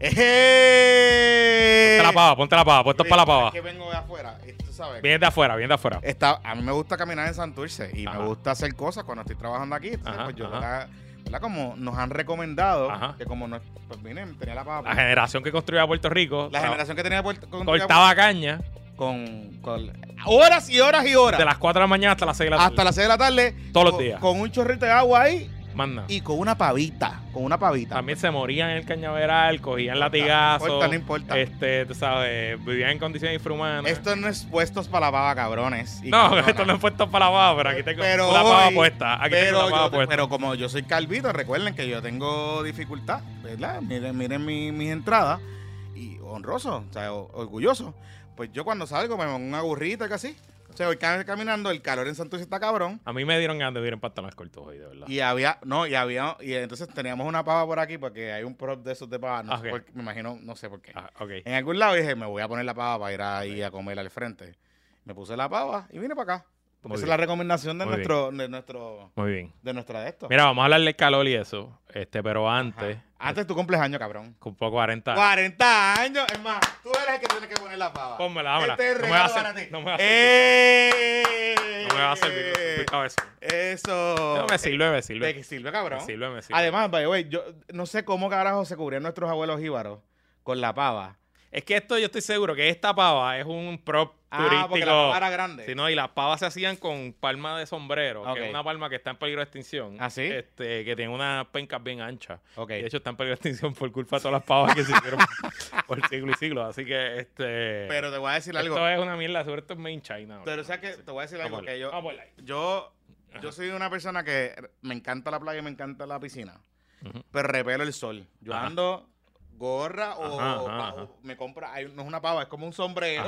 ¡Eh! Ponte la pava, ponte la pava, puesto para la Es pava. que vengo de afuera, y tú sabes. Viene de afuera, viene de afuera. Está, a mí me gusta caminar en Santurce y Ajá. me gusta hacer cosas cuando estoy trabajando aquí. Entonces, Ajá, pues yo, ajá. ¿verdad? Como nos han recomendado, Ajá. que como no, pues vine, tenía la pava. La generación que construía Puerto Rico La generación que tenía Puerto, con, cortaba caña con, con horas y horas y horas. de las 4 de la mañana hasta las 6 de la tarde. hasta las 6 de la tarde. Todos los días. Con un chorrito de agua ahí Más nada. y con una pavita. Con una pavita. También se morían en el cañaveral, cogían latigazos. no importa, no importa. Este, tú sabes, vivían en condiciones infrahumanas. Esto no es puestos para la pava, cabrones. y no, cabronas. esto no es puesto para la pava, pero aquí tengo Pero la pava hoy- puesta. Aquí pero, tengo la puesta. pero como yo soy calvito, recuerden que yo tengo dificultad, ¿verdad? Miren, miren mi- mis entradas y honroso, o sea, orgulloso. Pues yo cuando salgo me pongo una burrita casi. O sea, cam- caminando, el calor en Santurce está cabrón. A mí me dieron ganas de vivir en pantalones cortos hoy, de verdad. Y había, no, y había, y entonces teníamos una pava por aquí porque hay un prop de esos de pava, no sé por me imagino, no sé por qué. Ah, ok. En algún lado dije, me voy a poner la pava para ir ahí a comer al frente. Me puse la pava y vine para acá. Muy esa es la recomendación de Muy nuestro, de nuestro, Muy bien. de nuestra de esto. Mira, vamos a hablar del calor y eso. Este, pero antes, Ajá. Antes de tu cumpleaños, cabrón. cumplo 40. 40 años, es más, tú eres el que tiene que poner la pava. Pónmela, dámela. Este es No me va a hacer- para ti. no me va a hacer- ¡Eh! No me va a servir. Eso. No, me sirve, me ¿De sirve. qué sirve, cabrón? Me sirve, me sirve. Además, by the way, yo no sé cómo carajo se cubrían nuestros abuelos jíbaros con la pava. Es que esto yo estoy seguro que esta pava es un prop Ah, porque la turístico. pava era grande. Sí, no, y las pavas se hacían con palma de sombrero, Ok. que es una palma que está en peligro de extinción. ¿Ah, sí? Este, que tiene unas pencas bien anchas. Ok. Y de hecho está en peligro de extinción por culpa de todas las pavas que se hicieron por siglo y siglo. Así que este. Pero te voy a decir algo. Esto es una mierda, sobre todo en Main China. Pero sabes que te voy a decir algo que yo, yo, yo soy una persona que me encanta la playa y me encanta la piscina, pero repelo el sol. Yo Ajá. ando gorra o, Ajá, ajá, pa- ajá. o me compra, hay- no es una pava, es como un sombrero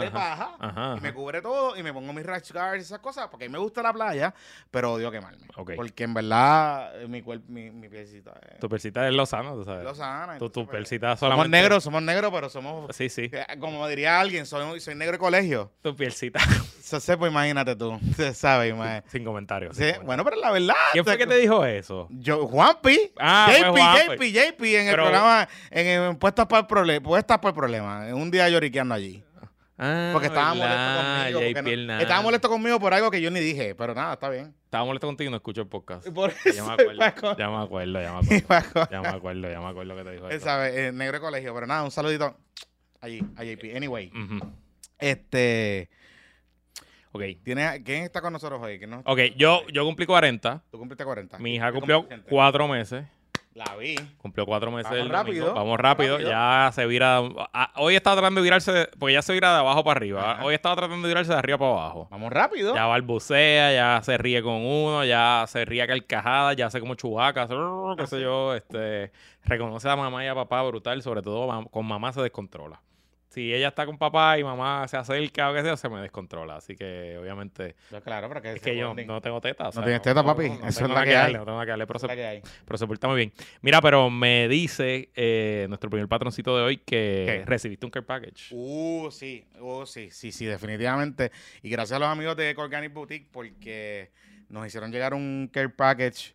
de paja y me cubre todo y me pongo mis rash guards y esas cosas porque a mí me gusta la playa, pero odio quemarme. Porque en verdad eh, mi cuerpo, mi, mi pielcita es Tu persita es Lozano, tú sabes. lozana. Tu, tu pues, pielcita Somos solamente. negros, somos negros, pero somos, Sí, sí. eh, como diría alguien, soy, soy negro de colegio. Tu pielcita. Se sé, pues imagínate tú, se sabe, imagínate. Sin comentarios. Sí, sin comentarios. bueno, pero la verdad. ¿Quién fue que te dijo eso? Yo, Juanpi. Ah, JP. JP, JP en el programa, en, en Puestas para el Problema, Puestas para el Problema, en un día lloriqueando allí. Ah, Porque estaba ¿verdad? molesto conmigo. Porque no- estaba molesto conmigo por algo que yo ni dije, pero nada, está bien. Estaba molesto contigo y no escucho el podcast. Por Ya eso, me acuerdo. Ya me acuerdo, ya me acuerdo. Ya me acuerdo, ya me acuerdo que te dijo eso. sabe, eh, negro de colegio, pero nada, un saludito allí, a JP. Anyway, Ujú. este, Ok. ¿tiene, ¿quién está con nosotros hoy? ¿Quién Ok, yo, yo cumplí 40. Tú cumpliste 40. Mi hija ¿Qué cumplió cumpliste? cuatro meses. La vi. Cumplió cuatro meses. Vamos rápido, Vamos rápido. rápido. Ya se vira. ah, hoy estaba tratando de virarse, porque ya se vira de abajo para arriba. Ajá. Hoy estaba tratando de virarse de arriba para abajo. Vamos rápido. Ya balbucea, ya se ríe con uno, ya se ríe a carcajadas, ya hace como chubaca, qué sé yo, este, reconoce a mamá y a papá brutal, sobre todo con mamá se descontrola. Si ella está con papá y mamá se acerca o qué sea, se me descontrola. Así que obviamente claro, pero que es que yo no tengo tetas. No tienes teta, papi. Eso es tengo la que hay. darle, no tengo nada que darle, pero se, que hay. pero se porta muy bien. Mira, pero me dice eh, nuestro primer patroncito de hoy que ¿Qué? recibiste un care package. Uh, sí, uh, sí, sí, sí, definitivamente. Y gracias a los amigos de Organic Boutique porque nos hicieron llegar un care package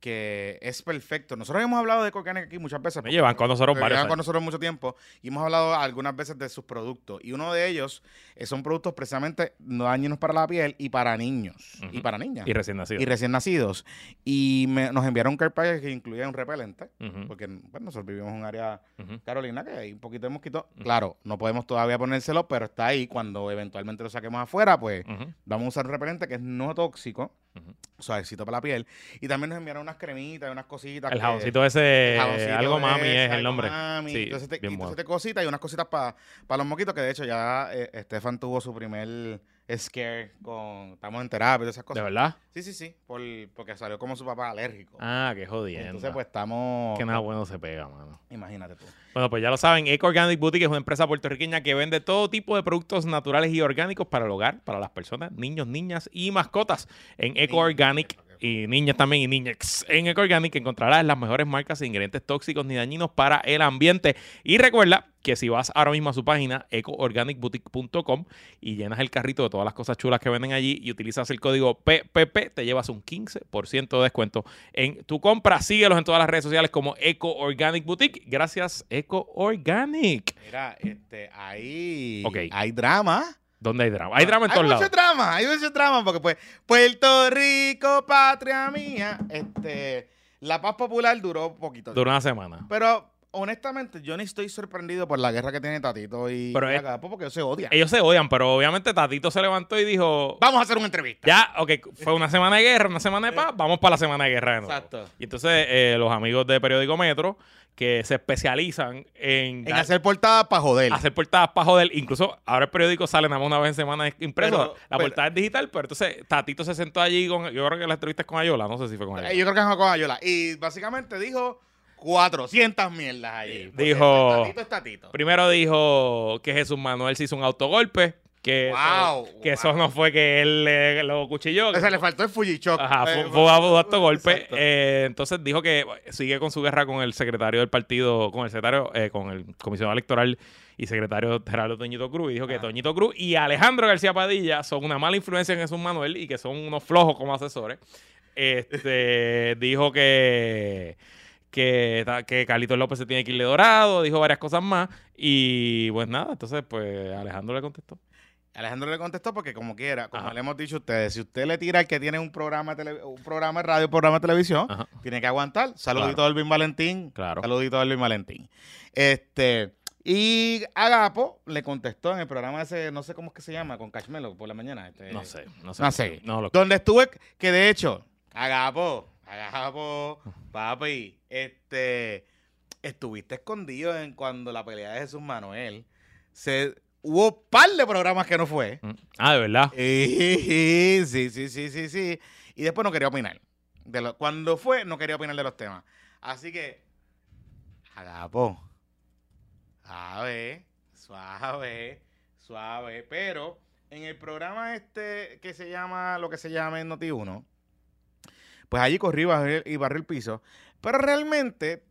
que es perfecto. Nosotros hemos hablado de Organic aquí muchas veces. Me llevan con nosotros varios Llevan con nosotros mucho tiempo y hemos hablado algunas veces de sus productos. Y uno de ellos eh, son productos precisamente no dañinos para la piel y para niños y para niñas Y recién nacido. y recién nacidos. Y me- nos enviaron un care package que incluía un repelente. Porque bueno, nosotros vivimos en un área. Carolina, que hay un poquito de mosquito. Claro, no podemos todavía ponérselo, pero está ahí. Cuando eventualmente lo saquemos afuera, pues vamos a usar un repelente que es no tóxico, ujú. suavecito para la piel. Y también nos enviaron unas cremitas, unas cositas. El que- jaboncito ese, jaboncito algo mami ese, es el nombre. mami. Sí, entonces, te, bien entonces bueno. te cositas y unas cositas para los mosquitos, que de hecho ya eh, Estefan tuvo su primer scare con... Estamos en terapia y todas esas ¿De cosas. verdad? Sí, sí, sí, por, porque salió como su papá alérgico. Ah, qué jodiendo. entonces pues estamos... que nada bueno se pega, mano. Imagínate tú. Bueno, pues ya lo saben, Eco Organic Boutique es una empresa puertorriqueña que vende todo tipo de productos naturales y orgánicos para el hogar, para las personas, niños, niñas y mascotas. En Eco Organic. Y niñas también y niñas. En Eco Organic encontrarás las mejores marcas sin ingredientes tóxicos ni dañinos para el ambiente. Y recuerda que si vas ahora mismo a su página ecoorganicboutique.com y llenas el carrito de todas las cosas chulas que venden allí y utilizas el código PPP, te llevas un 15% de descuento en tu compra. Síguelos en todas las redes sociales como Eco Organic Boutique. Gracias, Eco Organic. Mira, este, ahí Ok. hay drama. ¿Dónde hay drama? Hay drama en todos Hay lados. mucho drama, hay mucho drama, porque pues Puerto Rico, patria mía, este, la paz popular duró poquito. Duró una semana. Pero honestamente, yo ni estoy sorprendido por la guerra que tiene Tatito y, Pero es- Agapo, porque ellos se odian. Ellos se odian, pero obviamente Tatito se levantó y dijo, Vamos a hacer una entrevista. ya, ok, fue una semana de guerra, una semana de paz, vamos para la semana de guerra de nuevo. Exacto. Y entonces eh, los amigos de Periódico Metro, que se especializan en, En hacer portadas para joder. hacer portadas para joder, incluso ahora el periódico sale nada más una vez en semana impreso, Pero- la pero- portada es digital, pero entonces Tatito se sentó allí con, yo creo que la entrevista es con Ayola, no sé si fue con Ayola. Eh, Yo creo que es con Ayola. Y básicamente dijo 400 mierdas allí. Dijo- Tatito es Tatito. Primero dijo que Jesús Manuel se hizo un autogolpe, que, Wow, eso, que eso no fue que él le- lo cuchilló. O sea, le faltó el Fujichoc. Ajá, Eh, fue, fue un autogolpe. Exacto. Eh, entonces dijo que sigue con su guerra con el secretario del partido, con el secretario, eh, con el comisionado electoral y secretario Gerardo Toñito Cruz. Y dijo que. Toñito Cruz y Alejandro García Padilla son una mala influencia en Jesús Manuel y que son unos flojos como asesores. Este dijo que que, que Carlitos López se tiene que irle dorado, dijo varias cosas más. Y pues nada, entonces pues Alejandro le contestó. Alejandro le contestó porque como quiera, como Ajá. le hemos dicho a ustedes, si usted le tira al que tiene un programa de, un programa de radio, un programa de televisión, Ajá. tiene que aguantar. Saludito a Elvin Valentín. Claro. Saludito a Elvin Valentín. Este, y Agapo le contestó en el programa ese, no sé cómo es que se llama, con Cashmelo por la mañana. este, No sé, no sé. No sé. No lo Donde estuve, que de hecho, Agapo, Agapo, papi, este, estuviste escondido en cuando la pelea de Jesús Manuel. Se, hubo par de programas que no fue. Mm. Ah, de verdad. Sí, sí, sí, sí, sí, sí. Y después no quería opinar. De lo, cuando fue, no quería opinar de los temas. Así que, Agapo, suave, suave, suave. Pero en el programa este que se llama, lo que se llama en Noti1, pues allí corrí y barrí el piso. Pero realmente,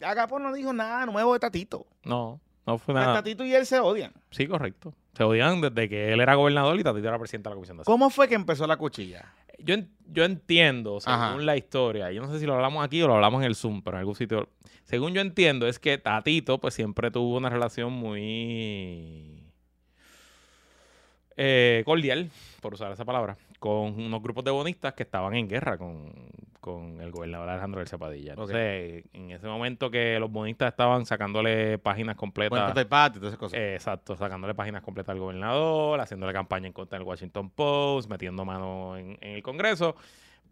Agapo no dijo nada nuevo de Tatito. No, no fue Pues nada. Tatito y él se odian. Sí, correcto. Se odian desde que él era gobernador y Tatito era presidente de la Comisión de Hacienda. ¿Cómo fue que empezó la cuchilla? Yo, en- yo entiendo, según Ajá. la historia, yo no sé si lo hablamos aquí o lo hablamos en el Zoom, pero en algún sitio. Según yo entiendo, es que Tatito, pues siempre tuvo una relación muy eh, cordial, por usar esa palabra, con unos grupos de bonistas que estaban en guerra con, con el gobernador Alejandro García Padilla. Entonces, en ese momento que los bonistas estaban sacándole páginas completas. Del patio todas esas cosas. Eh, Exacto, sacándole páginas completas al gobernador, haciéndole campaña en contra del Washington Post, metiendo mano en, en el Congreso.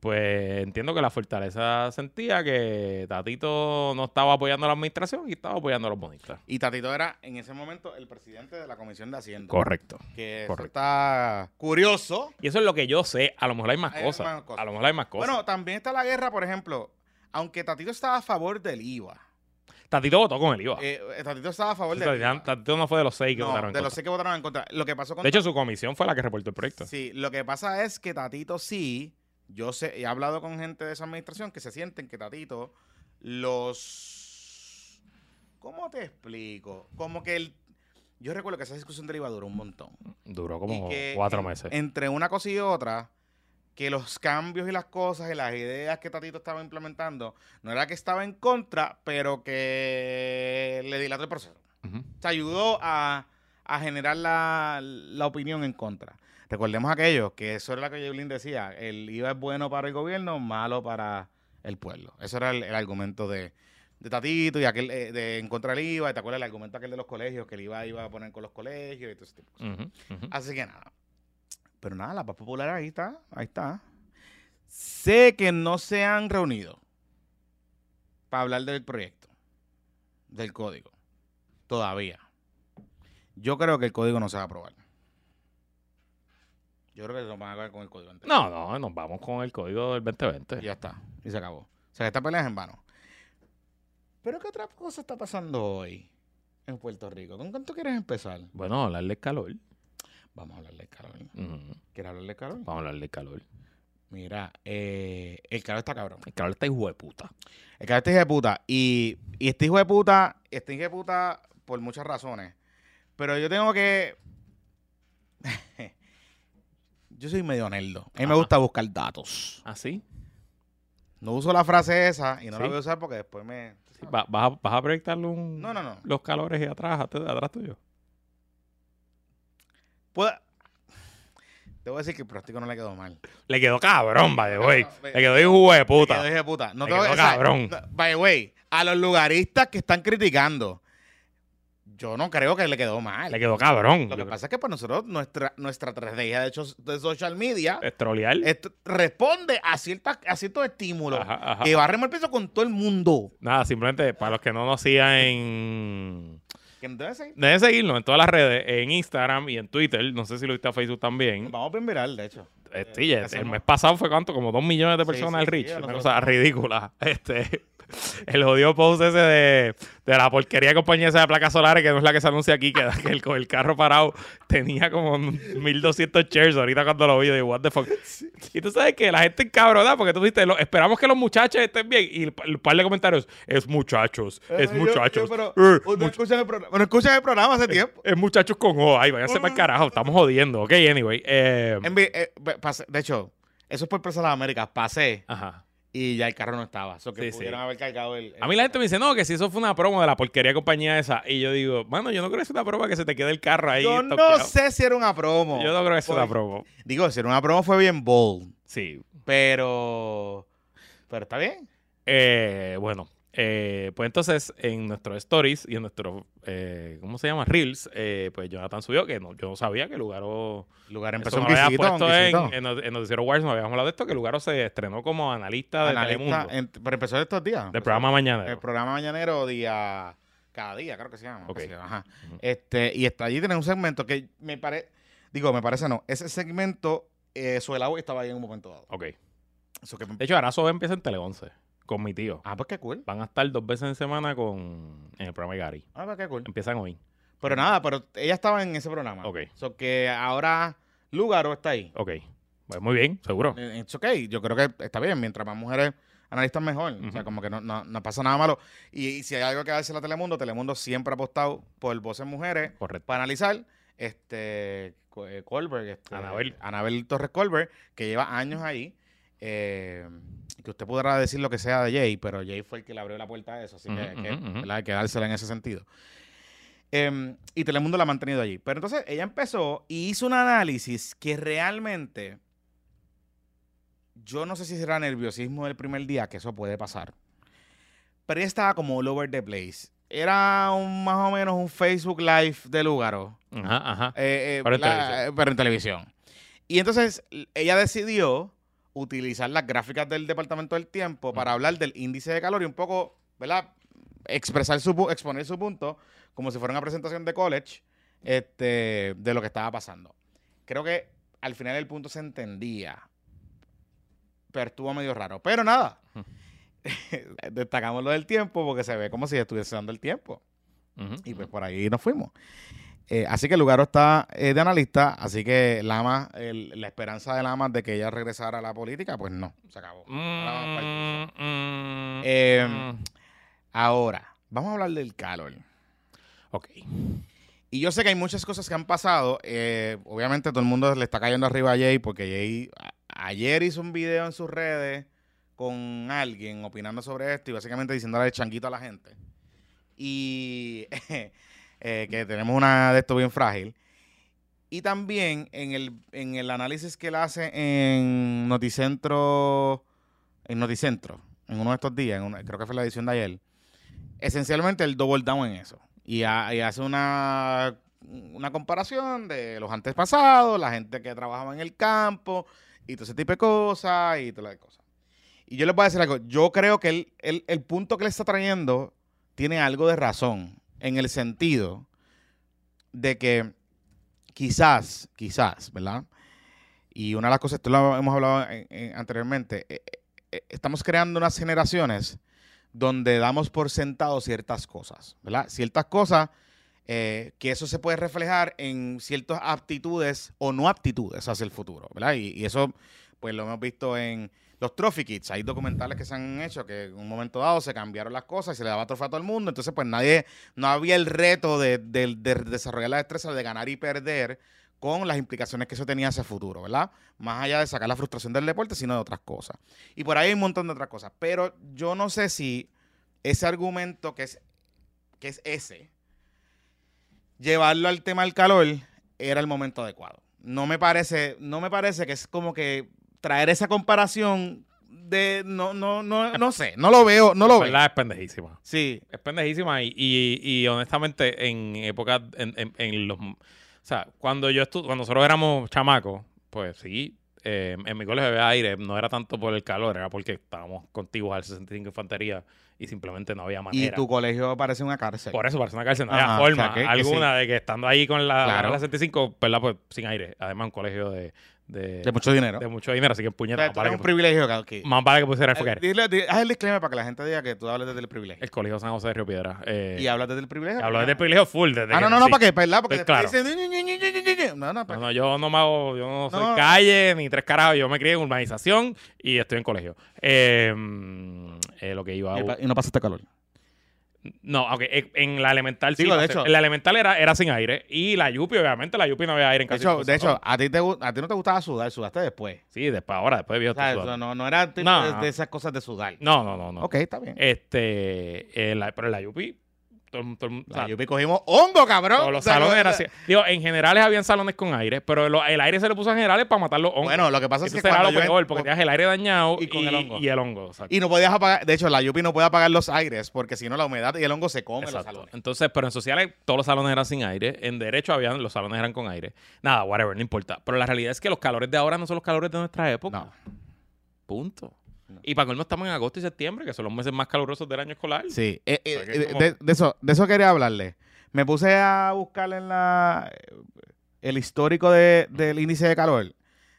Pues entiendo que la fortaleza sentía que Tatito no estaba apoyando a la administración y estaba apoyando a los bonistas. Y Tatito era en ese momento el presidente de la Comisión de Hacienda. Correcto. Que eso correcto. está curioso. Y eso es lo que yo sé. A lo mejor hay más Hay cosas. más cosas. A lo mejor hay más cosas. Bueno, también está la guerra, por ejemplo. Aunque Tatito estaba a favor del IVA. Tatito votó con el IVA. eh, Tatito estaba a favor Sí, del Tatito, IVA. Tatito no fue de los seis que No, votaron en de los contra. seis que votaron en contra. Lo que pasó con De hecho, su comisión fue la que reportó el proyecto. Sí, lo que pasa es que Tatito sí, yo sé, he hablado con gente de esa administración que se sienten que Tatito los... ¿Cómo te explico? Como que el... Yo recuerdo que esa discusión del IVA duró un montón. Duró como cuatro en- meses. Entre una cosa y otra, que los cambios y las cosas y las ideas que Tatito estaba implementando, no era que estaba en contra, pero que le dilató el proceso. Ujú. Se ayudó a, a generar la, la opinión en contra. Recordemos aquello, que eso era lo que Yulín decía, el IVA es bueno para el gobierno, malo para el pueblo. Eso era el, el argumento de, de Tatito y aquel eh, de en contra del IVA, y te acuerdas el argumento aquel de los colegios, que el IVA iba a poner con los colegios y todo ese tipo de cosas. Así que nada. Pero nada, la paz popular ahí está, ahí está. Sé que no se han reunido para hablar del proyecto, del código, todavía. Yo creo que el código no se va a aprobar. Yo creo que lo van a acabar con el código. No, no, nos vamos con el código del 2020. Y ya está, y se acabó. O sea, esta pelea es en vano. Pero ¿qué otra cosa está pasando hoy en Puerto Rico? ¿Con cuánto quieres empezar? Bueno, hablar de calor. Vamos a hablar del calor. ¿Quieres hablar del calor? Vamos a hablar de calor. Mira, eh, el calor está cabrón. El calor está hijo de puta. El calor está hijo de puta. Y, y este hijo de puta, este hijo de puta por muchas razones. Pero yo tengo que. yo soy medio nerdo. A mí me gusta buscar datos. ¿Ah, sí? No uso la frase esa y no la voy a usar porque después me. Sí, va- ¿Vas, a, vas a proyectarle un, No, no, no. los calores ahí atrás, at- atrás tuyo? Puedo- Te voy a decir que el pronóstico no le quedó mal. Le quedó cabrón, by the way. No, no, Le quedó de puta. dije puta. No Me tengo quedó que- o sea, cabrón. no, By the way, a los lugaristas que están criticando, yo no creo que le quedó mal. Le quedó cabrón. Lo que pasa es que para nosotros, nuestra, nuestra estrategia de, hecho, de social media es trolear. responde a, ciertas, a ciertos estímulos Ajá, ajá. que barremos el piso con todo el mundo. Nada, simplemente para los que no nos sigan en... Deben seguirnos en todas las redes, en Instagram y en Twitter. No sé si lo viste a Facebook también. Vamos bien viral, de hecho. Eh, sí, el mes pasado fue cuánto, como dos millones de personas sí, el sí, Rich. a Una cosa ridícula. Este, el jodido post ese de, de la porquería de compañía esa de placas solares, que no es la que se anuncia aquí, que, que el, con el carro parado tenía como 1200 shares ahorita cuando lo vi, de what the fuck. Y tú sabes que la gente encabronada, porque tú viste, lo- esperamos que los muchachos estén bien. Y el, el par de comentarios, es muchachos, es Eh, yo- muchachos. yo, pero, eh, ustedes much- escuchan el programa, bueno, escuchan el programa hace tiempo. es muchachos con O. Ay, váyanse para el carajo, estamos jodiendo. Ok, anyway. eh, eh, de hecho, eso es por Plaza de las Américas. Pasé ajá. Y ya el carro no estaba. Eso que Sí, sí. pudieron haber cargado el, el- A mí la gente me dice, no, que si eso fue una promo de la porquería compañía esa. Y yo digo, mano, yo no creo que sea una promo que se te quede el carro ahí. Yo no toqueado". sé si era una promo. Yo no creo que sea una Porque- promo. Digo, si era una promo fue bien bold. Sí. Pero. Pero está bien. Eh, bueno, eh, pues entonces en nuestros stories y en nuestro, eh, ¿cómo se llama? Reels, eh, pues Jonathan subió que no, yo no sabía que Lugaro... Lugar empezó un había puesto en, en, en Noticiero Wars, no habíamos hablado de esto, que Lugaro se estrenó como analista de Analista, Telemundo. en- pero empezó estos días. del programa Mañana. El programa mañanero día. Cada día, creo que se llama. Ok. Así, ajá. Ujú. Este, y está allí tiene un segmento que me parece. Digo, me parece no. Ese segmento, eh, su helado estaba ahí en un momento dado. Ok. Eso que, De hecho, Arazo empieza en Tele 11 con mi tío. ah, pues qué cool. Van a estar dos veces en semana con en el programa de Gary. Ah, pues qué cool. Empiezan hoy. Pero nada, pero ella estaba en ese programa. Ok. So que ahora Lugaro está ahí. Ok. Pues muy bien, seguro. Eh, It's okay. Yo creo que está bien. Mientras más mujeres analistas, mejor. O sea, como que no, no, no pasa nada malo. Y, y si hay algo que darse a Telemundo, Telemundo siempre ha apostado por voces mujeres Correcto. para analizar. Este, eh, Colbert, este, Anabel. Anabel Torres Colbert, que lleva años ahí. Eh, que usted podrá decir lo que sea de Jay, pero Jay fue el que le abrió la puerta a eso. Así que, hay que dársela en ese sentido. Em, y Telemundo la ha mantenido allí. Pero entonces ella empezó y hizo un análisis que realmente yo no sé si será nerviosismo del primer día, que eso puede pasar. Pero ella estaba como all over the place. Era un, más o menos un Facebook Live de Lugaro. Ajá, ajá. Eh, eh, Pero en la- televisión. eh, pero en televisión. Y entonces ella decidió utilizar las gráficas del Departamento del Tiempo para hablar del índice de calor y un poco, ¿verdad? Expresar su, exponer su punto como si fuera una presentación de college este, de lo que estaba pasando. Creo que al final el punto se entendía, pero estuvo medio raro. Pero nada, destacamos lo del tiempo porque se ve como si estuviese dando el tiempo. Y pues por ahí nos fuimos. Eh, así que el lugar está eh, de analista, así que Lama, el- la esperanza de Lama de que ella regresara a la política, pues no, se acabó. Mm, mm, Eh, mm. Ahora, vamos a hablar del calor. Ok. Y yo sé que hay muchas cosas que han pasado. eh, obviamente todo el mundo le está cayendo arriba a Jay porque Jay ayer hizo un video en sus redes con alguien opinando sobre esto y básicamente diciéndole changuito a la gente. Y eh, que tenemos una de esto bien frágil. Y también en el, en el análisis que él hace en Noticentro, en Noticentro, en uno de estos días, en una- creo que fue la edición de ayer, esencialmente el double down en eso. Y hace una, una comparación de los antepasados, la gente que trabajaba en el campo, y todo ese tipo de cosas, y todas las cosas. Y yo les voy a decir algo, yo creo que él- él- el punto que le está trayendo tiene algo de razón, en el sentido de que quizás, quizás, ¿verdad? Y una de las cosas, esto lo hemos hablado en- en- anteriormente, eh, eh, estamos creando unas generaciones donde damos por sentado ciertas cosas, ¿verdad? Ciertas cosas eh, que eso se puede reflejar en ciertas aptitudes o no aptitudes hacia el futuro, ¿verdad? Y, y eso pues lo hemos visto en los Trophy Kits. Hay documentales que se han hecho que en un momento dado se cambiaron las cosas y se le daba trofeo a todo el mundo. Entonces, pues nadie, no había el reto de, de- de desarrollar la destreza de ganar y perder con las implicaciones que eso tenía hacia el futuro, ¿verdad? Más allá de sacar la frustración del deporte, sino de otras cosas. Y por ahí hay un montón de otras cosas. Pero yo no sé si ese argumento que es, que es ese, llevarlo al tema del calor era el momento adecuado. No me parece, no me parece que es como que traer esa comparación de no, no, no, no sé, no lo veo, no lo veo. ¿Verdad? Es pendejísima. Sí, Es pendejísima y, y, y honestamente en épocas, en, en- en los... O sea, cuando yo estu cuando nosotros éramos chamacos, pues sí, eh, en mi colegio había aire, no era tanto por el calor, era porque estábamos contiguos al 65 Infantería y simplemente no había y manera. tu colegio parece una cárcel. Por eso parece una cárcel, no Ajá, había o forma sea, que- que alguna de que estando ahí con la, Claro. la 65, ¿verdad? Pues sin aire. Además, un colegio de, de, de mucho dinero. de mucho dinero, así que en O puñeta, sea, más vale que, un privilegio, más vale que pusiera el Eh, di- haz el disclaimer para que la gente diga que tú hablas desde el privilegio. El colegio San José de Río Piedra. Eh, y hablas desde el privilegio. hablo desde el privilegio full. Desde Ah, no, no, no, para qué, ¿verdad? Porque Pues, después claro. dicen. No, no, No, pues- no, yo no me hago, yo no soy calle ni tres carajos, yo me crié en urbanización y estoy en colegio. Eh, mm, eh, lo que iba y, a... y no pasaste calor. No, aunque en- en la elemental sí. Digo, de pasé. hecho- en la elemental era, era sin aire y la Yupi, obviamente, la Yupi no había aire en De casi hecho, todos de hecho a, ti te, a ti no te gustaba sudar, sudaste después. Sí, después, ahora, después de O sea, no, no era No, de, de esas cosas de sudar. No, no, no, no. Ok, está bien. Este, eh, la- pero la Yupi, todo, todo o La sea, Yupi cogimos hongo, cabrón. todos los O salones eran así. Digo, en generales habían salones con aire, pero lo- el aire se le puso a generales para matar los hongos. Bueno, lo que pasa es que era lo yo... peor, porque tenías el aire dañado y y, con el hongo. y el hongo. exacto. Y no podías apagar... De hecho, la Yupi no puede apagar los aires porque si no la humedad y el hongo se comen los salones. Entonces, pero en sociales todos los salones eran sin aire. En derecho habían, los salones eran con aire. Nada, whatever, no importa. Pero la realidad es que los calores de ahora no son los calores de nuestra época. No. Punto. No. Y para colmo estamos en agosto y septiembre, que son los meses más calurosos del año escolar. Sí, eh, eh, O sea, que es eh, como- de, de eso, de eso quería hablarle. Me puse a buscar en la el histórico de- del índice de calor.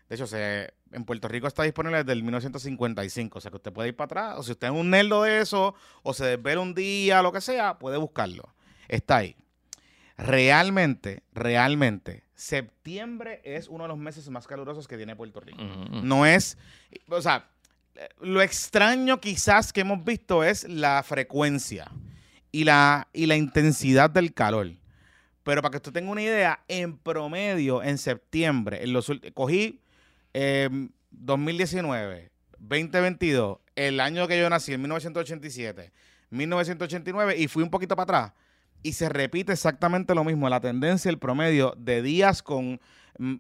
De hecho, se, en Puerto Rico está disponible desde el 1955. O sea que usted puede ir para atrás. O si usted es un nerdo de eso, o se desvela un día, lo que sea, puede buscarlo. Está ahí. Realmente, realmente, septiembre es uno de los meses más calurosos que tiene Puerto Rico. No es, o sea, lo extraño quizás que hemos visto es la frecuencia y la, y la intensidad del calor. Pero para que usted tenga una idea, en promedio, en septiembre, en los cogí eh, 2019, 2022, el año que yo nací, en 1987, 1989, y fui un poquito para atrás. Y se repite exactamente lo mismo, la tendencia, el promedio de días con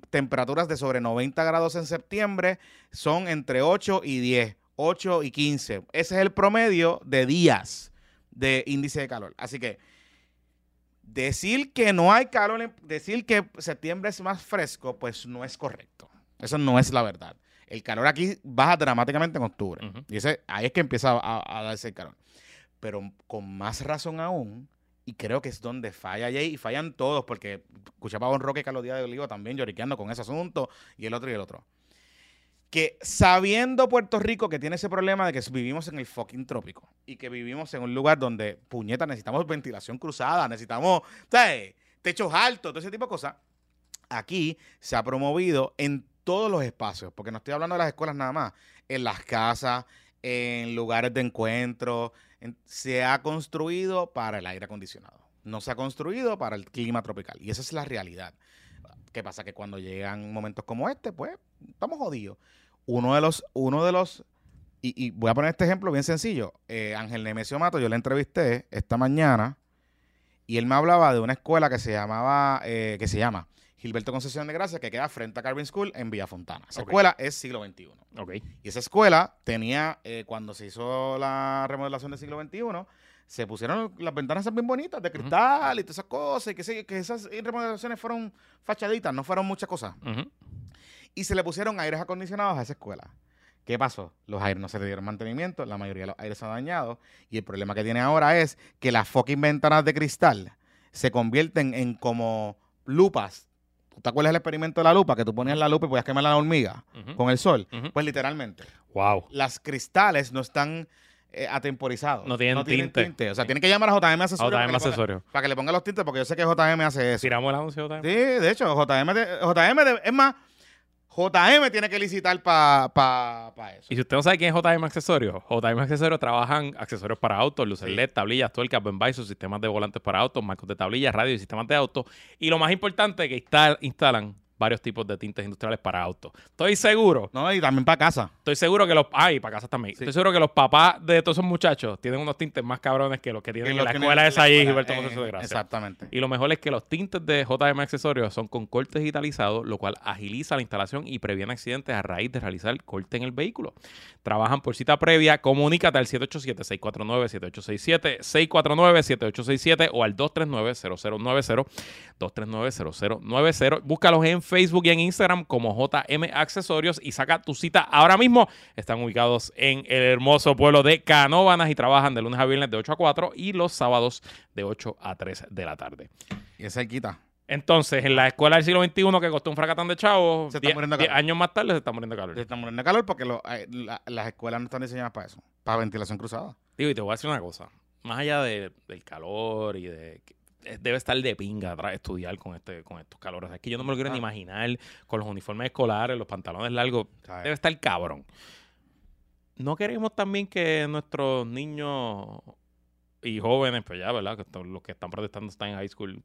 temperaturas de sobre 90 grados en septiembre son entre 8 y 10, 8 y 15. Ese es el promedio de días de índice de calor. Así que decir que no hay calor, decir que septiembre es más fresco, pues no es correcto. Eso no es la verdad. El calor aquí baja dramáticamente en octubre. Y ese, ahí es que empieza a, a darse el calor. Pero con más razón aún, y creo que es donde falla Jay, y fallan todos, porque escuchaba a Don Roque Carlos Díaz de Olivo también lloriqueando con ese asunto, y el otro y el otro. Que sabiendo Puerto Rico que tiene ese problema de que vivimos en el fucking trópico y que vivimos en un lugar donde, puñeta, necesitamos ventilación cruzada, necesitamos, ¿sabes? Techos altos, todo ese tipo de cosas. Aquí se ha promovido en todos los espacios, porque no estoy hablando de las escuelas nada más, en las casas, en lugares de encuentro, en- se ha construido para el aire acondicionado. No se ha construido para el clima tropical. Y esa es la realidad. ¿Qué pasa? Que cuando llegan momentos como este, pues estamos jodidos. Uno de los, uno de los, y, y voy a poner este ejemplo bien sencillo. Eh, Ángel Nemesio Mato, yo le entrevisté esta mañana y él me hablaba de una escuela que se llamaba, eh, que se llama Gilberto Concesión de Gracia, que queda frente a Carvin School en Villa Fontana. Esa escuela es siglo XXI. Y esa escuela tenía, eh, cuando se hizo la remodelación del siglo XXI, se pusieron las ventanas esas bien bonitas de cristal y todas esas cosas, y que, se- que esas remodelaciones fueron fachaditas, no fueron muchas cosas. Y se le pusieron aires acondicionados a esa escuela. ¿Qué pasó? Los aires no se le dieron mantenimiento, la mayoría de los aires se han dañado, y el problema que tiene ahora es que las fucking ventanas de cristal se convierten en como lupas. ¿Tú te acuerdas del experimento de la lupa? Que tú ponías la lupa y podías quemar la hormiga con el sol. Pues literalmente Wow. las cristales no están eh, atemporizados. No tienen tinte. O sea, tienen que llamar a JM Asesorio. para JM que ponga- Asesorio. Para que le ponga los tintes, porque yo sé que JM hace eso. Tiramos el anuncio otra Sí, de hecho, JM, de- JM de- es más, JM tiene que licitar para pa, pa eso. Y si usted no sabe quién es JM Accesorios, JM Accesorios trabajan accesorios para autos, luces Sí. LED, tablillas, tuercas, sus sistemas de volantes para autos, marcos de tablillas, radio y sistemas de autos. Y lo más importante, que instal- instalan varios tipos de tintes industriales para autos. Estoy seguro, No, y también para casa. estoy seguro que los... Ay, para casa también. Sí. Estoy seguro que los papás de todos esos muchachos tienen unos tintes más cabrones que los que tienen en la escuela esa ahí, Gilberto eh, de Gracia. Exactamente. Y lo mejor es que los tintes de JM Accesorios son con cortes digitalizados, lo cual agiliza la instalación y previene accidentes a raíz de realizar el corte en el vehículo. Trabajan por cita previa. Comunícate al 787-649-7867, 649-7867 o al 239-0090, 239-0090. Búscalos en Facebook y en Instagram como JM Accesorios y saca tu cita ahora mismo. Están ubicados en el hermoso pueblo de Canóvanas y trabajan de lunes a viernes de 8 a 4 y los sábados de 8 a 3 de la tarde. Y esa quita. Entonces, en la escuela del siglo XXI que costó un fracatán de chavos, Se está 10 muriendo de 10 calor. años más tarde se está muriendo de calor. Se están muriendo de calor porque lo- eh, la- las escuelas no están diseñadas para eso. Para ventilación cruzada. Digo, y te voy a decir una cosa. Más allá de- del calor y de... eh, Debe estar de pinga atrás estudiar con este con estos calores. Es que yo no me lo quiero ni imaginar con los uniformes escolares, los pantalones largos. ¿sabes? Debe estar cabrón. No queremos también que nuestros niños y jóvenes, pues ya, ¿verdad? Que los que están protestando están en high school,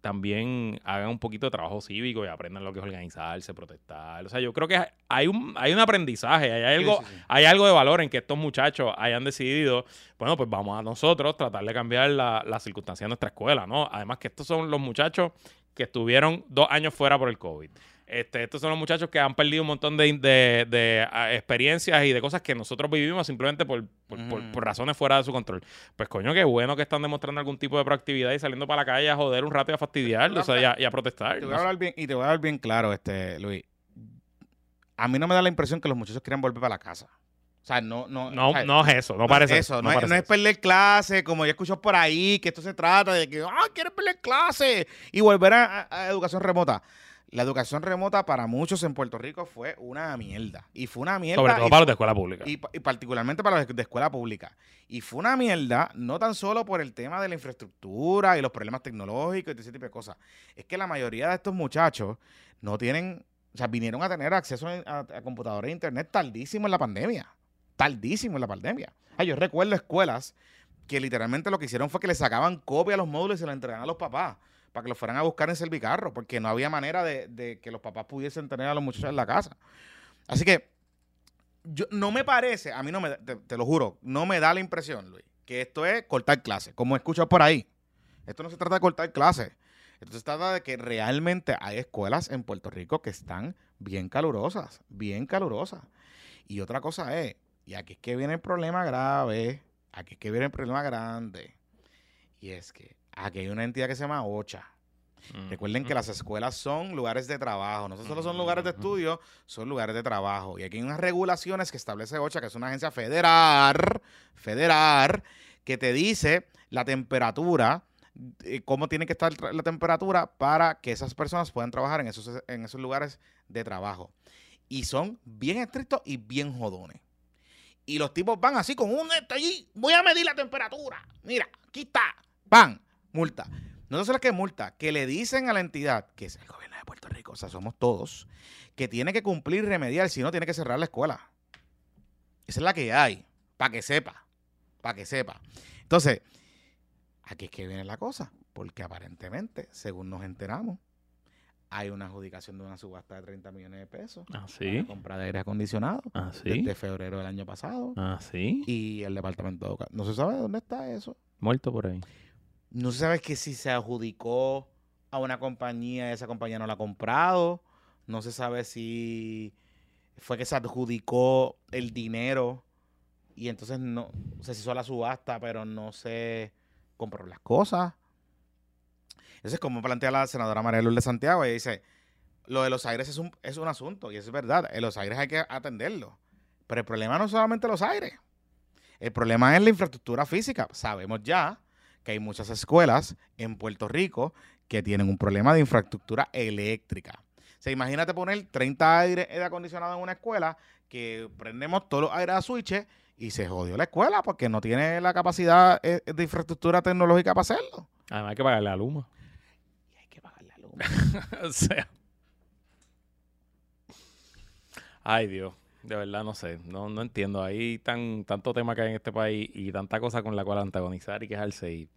también hagan un poquito de trabajo cívico y aprendan lo que es organizarse, protestar. O sea, yo creo que hay un, hay un aprendizaje, hay algo, Sí, sí, sí. hay algo de valor en que estos muchachos hayan decidido, bueno, pues vamos a nosotros tratar de cambiar la, la circunstancia de nuestra escuela, ¿no? Además que estos son los muchachos que estuvieron dos años fuera por el COVID. Este, estos son los muchachos que han perdido un montón de, de- de, ah, experiencias y de cosas que nosotros vivimos simplemente por, por- por- Ujú. por razones fuera de su control. Pues coño, qué bueno que están demostrando algún tipo de proactividad y saliendo para la calle a joder un rato y a fastidiar, o sea, y a, y a protestar. Te voy a hablar bien, y te voy a hablar bien claro, este, Luis. A mí no me da la impresión que los muchachos quieran volver para la casa. O sea, no, no. No, o sea, no es eso, no, parece eso. No, parece no es perder clase, como yo escucho por ahí, que esto se trata de que, ah, quieres perder clase y volver a educación remota. La educación remota para muchos en Puerto Rico fue una mierda. Y fue una mierda. Sobre todo para los de escuela pública. y, y particularmente para los de escuela pública. Y fue una mierda, no tan solo por el tema de la infraestructura y los problemas tecnológicos y ese tipo de cosas. Es que la mayoría de estos muchachos no tienen, o sea, vinieron a tener acceso a, a computadora e internet tardísimo en la pandemia. Tardísimo en la pandemia. Yo recuerdo escuelas que literalmente lo que hicieron fue que le sacaban copia a los módulos y se la entregaban a los papás para que los fueran a buscar en Servicarro, porque no había manera de, que los papás pudiesen tener a los muchachos en la casa. Así que yo, no me parece, a mí no me, te, te lo juro, no me da la impresión, Luis, que esto es cortar clases, como he escuchado por ahí. Esto no se trata de cortar clases. Esto se trata de que realmente hay escuelas en Puerto Rico que están bien calurosas, bien calurosas. Y otra cosa es, y aquí es que viene el problema grave, aquí es que viene el problema grande, y es que aquí hay una entidad que se llama OCHA. Mm. Recuerden que las escuelas son lugares de trabajo, no solo son lugares de Ujú. estudio, son lugares de trabajo. Y aquí hay unas regulaciones que establece OCHA, que es una agencia federal, federal, que te dice la temperatura, eh, cómo tiene que estar la temperatura para que esas personas puedan trabajar en esos, en esos lugares de trabajo. Y son bien estrictos y bien jodones. Y los tipos van así con un esto allí, voy a medir la temperatura. Mira, aquí está, pan, multa. No solo que multa, que le dicen a la entidad, que es el gobierno de Puerto Rico, o sea, somos todos, que tiene que cumplir y remediar, si no, tiene que cerrar la escuela. Esa es la que hay, para que sepa, para que sepa. Entonces, aquí es que viene la cosa, porque aparentemente, según nos enteramos, hay una adjudicación de una subasta de 30 millones de pesos Ah, para compra de aire acondicionado Ah, sí. desde febrero del año pasado. Ah, sí. Y el departamento de Educación. No se sabe dónde está eso. Muerto por ahí. No se sabe que si se adjudicó a una compañía, esa compañía no la ha comprado. No se sabe si fue que se adjudicó el dinero y entonces no se hizo la subasta, pero no se compró las cosas. Eso es como plantea la senadora María Lourdes Santiago. Ella dice, lo de los aires es un, es un asunto y es verdad. En los aires hay que atenderlo. Pero el problema no es solamente los aires. El problema es la infraestructura física. Sabemos ya que hay muchas escuelas en Puerto Rico que tienen un problema de infraestructura eléctrica. O sea, imagínate poner 30 aire acondicionado en una escuela que prendemos todos los aires a switches y se jodió la escuela porque no tiene la capacidad eh, de infraestructura tecnológica para hacerlo. Además hay que pagarle a Luma. Y hay que pagar la luz. o sea. Ay, Dios. De verdad, no sé. No, no entiendo. Hay tan, tanto tema que hay en este país y tanta cosa con la cual antagonizar y quejarse y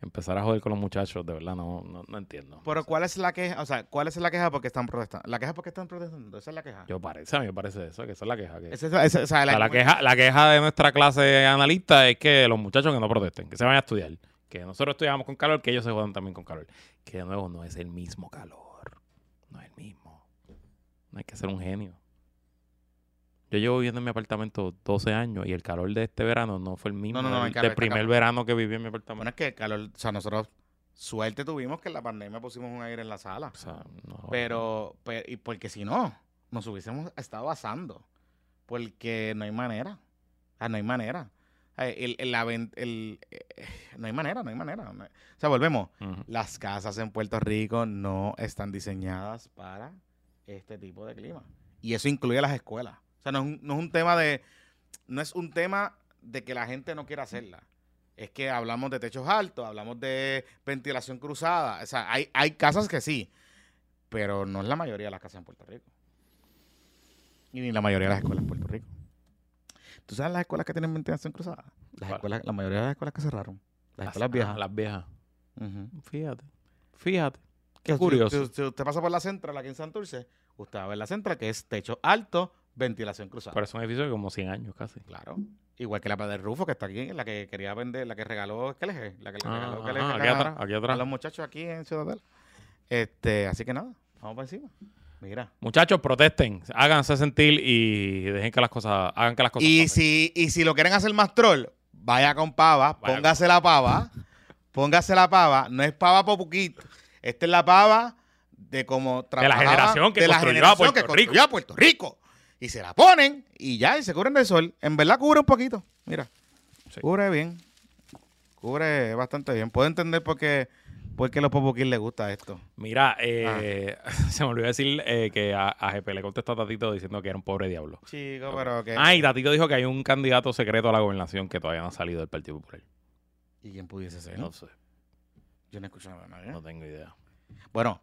empezar a joder con los muchachos. De verdad, no, no, no entiendo. Pero ¿cuál es la queja? O sea, ¿cuál es la queja porque están protestando? La queja porque están protestando. Esa es la queja. Yo parece, a mí me parece eso, que esa es la queja. Que, Esa es- esa- o sea, o sea, la, queja, la queja de nuestra clase analista es que los muchachos que no protesten, que se vayan a estudiar. Que nosotros estudiamos con calor, que ellos se jodan también con calor. Que de nuevo no es el mismo calor. No es el mismo. No hay que ser un genio. Yo llevo viviendo en mi apartamento 12 años y el calor de este verano no fue el mismo No, no, no, del, el del primer verano que viví en mi apartamento. Bueno, es que el calor, o sea, nosotros suerte tuvimos que en la pandemia pusimos un aire en la sala. O sea, no. Pero, pe- y porque si no, nos hubiésemos estado asando. Porque no hay manera. O sea, no hay manera. Eh, El, el- la ven- el- eh, no hay manera, no hay manera. no hay- O sea, volvemos. Las casas en Puerto Rico no están diseñadas para este tipo de clima. Y eso incluye las escuelas. O sea, no es un, no es un tema de. No es un tema de que la gente no quiera hacerla. Es que hablamos de techos altos, hablamos de ventilación cruzada. O sea, hay, hay casas que sí, pero no es la mayoría de las casas en Puerto Rico. Y ni la mayoría de las escuelas en Puerto Rico. ¿Tú sabes las escuelas que tienen ventilación cruzada? Las escuelas, la mayoría de las escuelas que cerraron. Las Las- escuelas viejas. las viejas. Fíjate. Fíjate. Qué Si- curioso. Si, si usted pasa por la Central aquí en Santurce, usted va a ver la Central, que es techo alto, ventilación cruzada. Pero es un edificio de como 100 años casi. Claro. Igual que la de Rufo, que está aquí, la que quería vender, la que regaló KLG, la que le Ah, regaló KLG ajá, aquí a- atrás, aquí a atrás. los muchachos aquí en Ciudadela. Este, así que nada, vamos para encima. Mira. Muchachos, protesten, háganse sentir y dejen que las cosas, hagan que las cosas Y pasen. si, y si lo quieren hacer más troll, vaya con pava, Vaya póngase la pava, póngase la pava, no es pava por poquito. Esta es la pava de como trabajaba, generación que de la construyó a generación Puerto que construyó Rico. a Puerto Rico. Y se la ponen y ya, y se cubren del sol. En verdad cubre un poquito. Mira, Sí. cubre bien. Cubre bastante bien. Puedo entender por qué, por qué a los popoquín les gusta esto. Mira, eh, Ah. se me olvidó decir eh, que a, a GP le contestó a Tatito diciendo que era un pobre diablo. Chico, pero que... Ah, y Tatito dijo que hay un candidato secreto a la gobernación que todavía no ha salido del Partido Popular. ¿Y quién pudiese ser? No sé, Yo no he escuchado a nadie. no tengo idea. Bueno,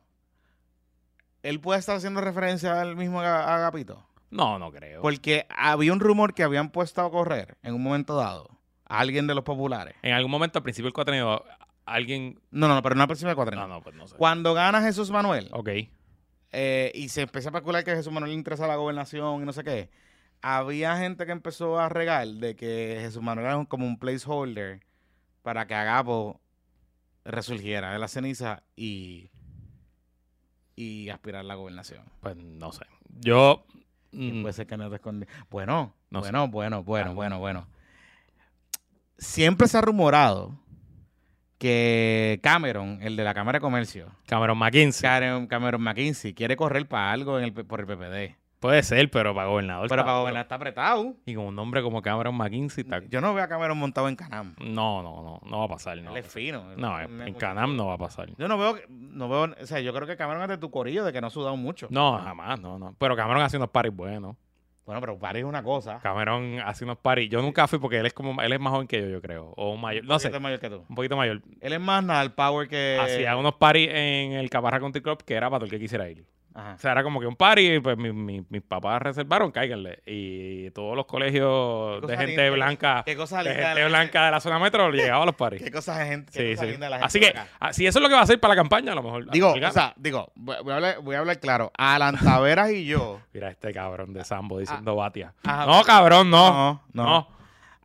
él puede estar haciendo referencia al mismo Aga- Agapito. No, no creo. Porque había un rumor que habían puesto a correr en un momento dado a alguien de los populares. En algún momento al principio del cuatrenio, alguien... No, no, no, pero no al principio de cuatro No, no, pues no sé. Cuando gana Jesús Manuel Ok. eh, y se empezó a especular que Jesús Manuel le interesa la gobernación y no sé qué, había gente que empezó a regar de que Jesús Manuel era como un placeholder para que Agapo resurgiera de la ceniza y, y aspirar a la gobernación. Pues no sé. Yo... Puede ser que no te escondi- Bueno, No bueno, bueno, bueno, Ah. bueno, bueno. Siempre se ha rumorado que Cameron, el de la Cámara de Comercio, Cameron McKinsey. Cameron, Cameron McKinsey, quiere correr para algo en el, por el PPD. Puede ser, pero para gobernador. Pero está para duro. gobernar está apretado. Y con un nombre como Cameron McKinsey está... Yo no veo a Cameron montado en Canam. No, no, no. No va a pasar. No, Él es fino. no en Canam no va a pasar. Yo no veo, no veo, o sea, yo creo que Cameron es de tu corillo, de que no ha sudado mucho. No, jamás, no, no. Pero Cameron hace unos paris buenos. Bueno, pero París es una cosa. Cameron hace unos paris. Yo nunca fui porque él es como él es más joven que yo, yo creo. O un mayor. No Un sé, poquito mayor que tú. un poquito mayor. Él es más nada, el power que... Hacía unos paris en el Caparra Country Club que era para todo el que quisiera ir. Ajá. O sea, era como que un party, pues mi- mi- mis papás reservaron, cáiganle. Y todos los colegios de gente linda, blanca, Qué cosa de gente la- blanca de la zona metro, llegaba a los paris. Qué cosa de gente. Qué Sí, cosa sí. linda la gente Así que, acá. ah, si eso es lo que va a hacer para la campaña, a lo mejor. Digo, o sea, digo, voy a hablar, voy a hablar claro. Alan Taveras y yo. Mira este cabrón de Sambo diciendo Batia. ah, no, cabrón, no. No, no. No.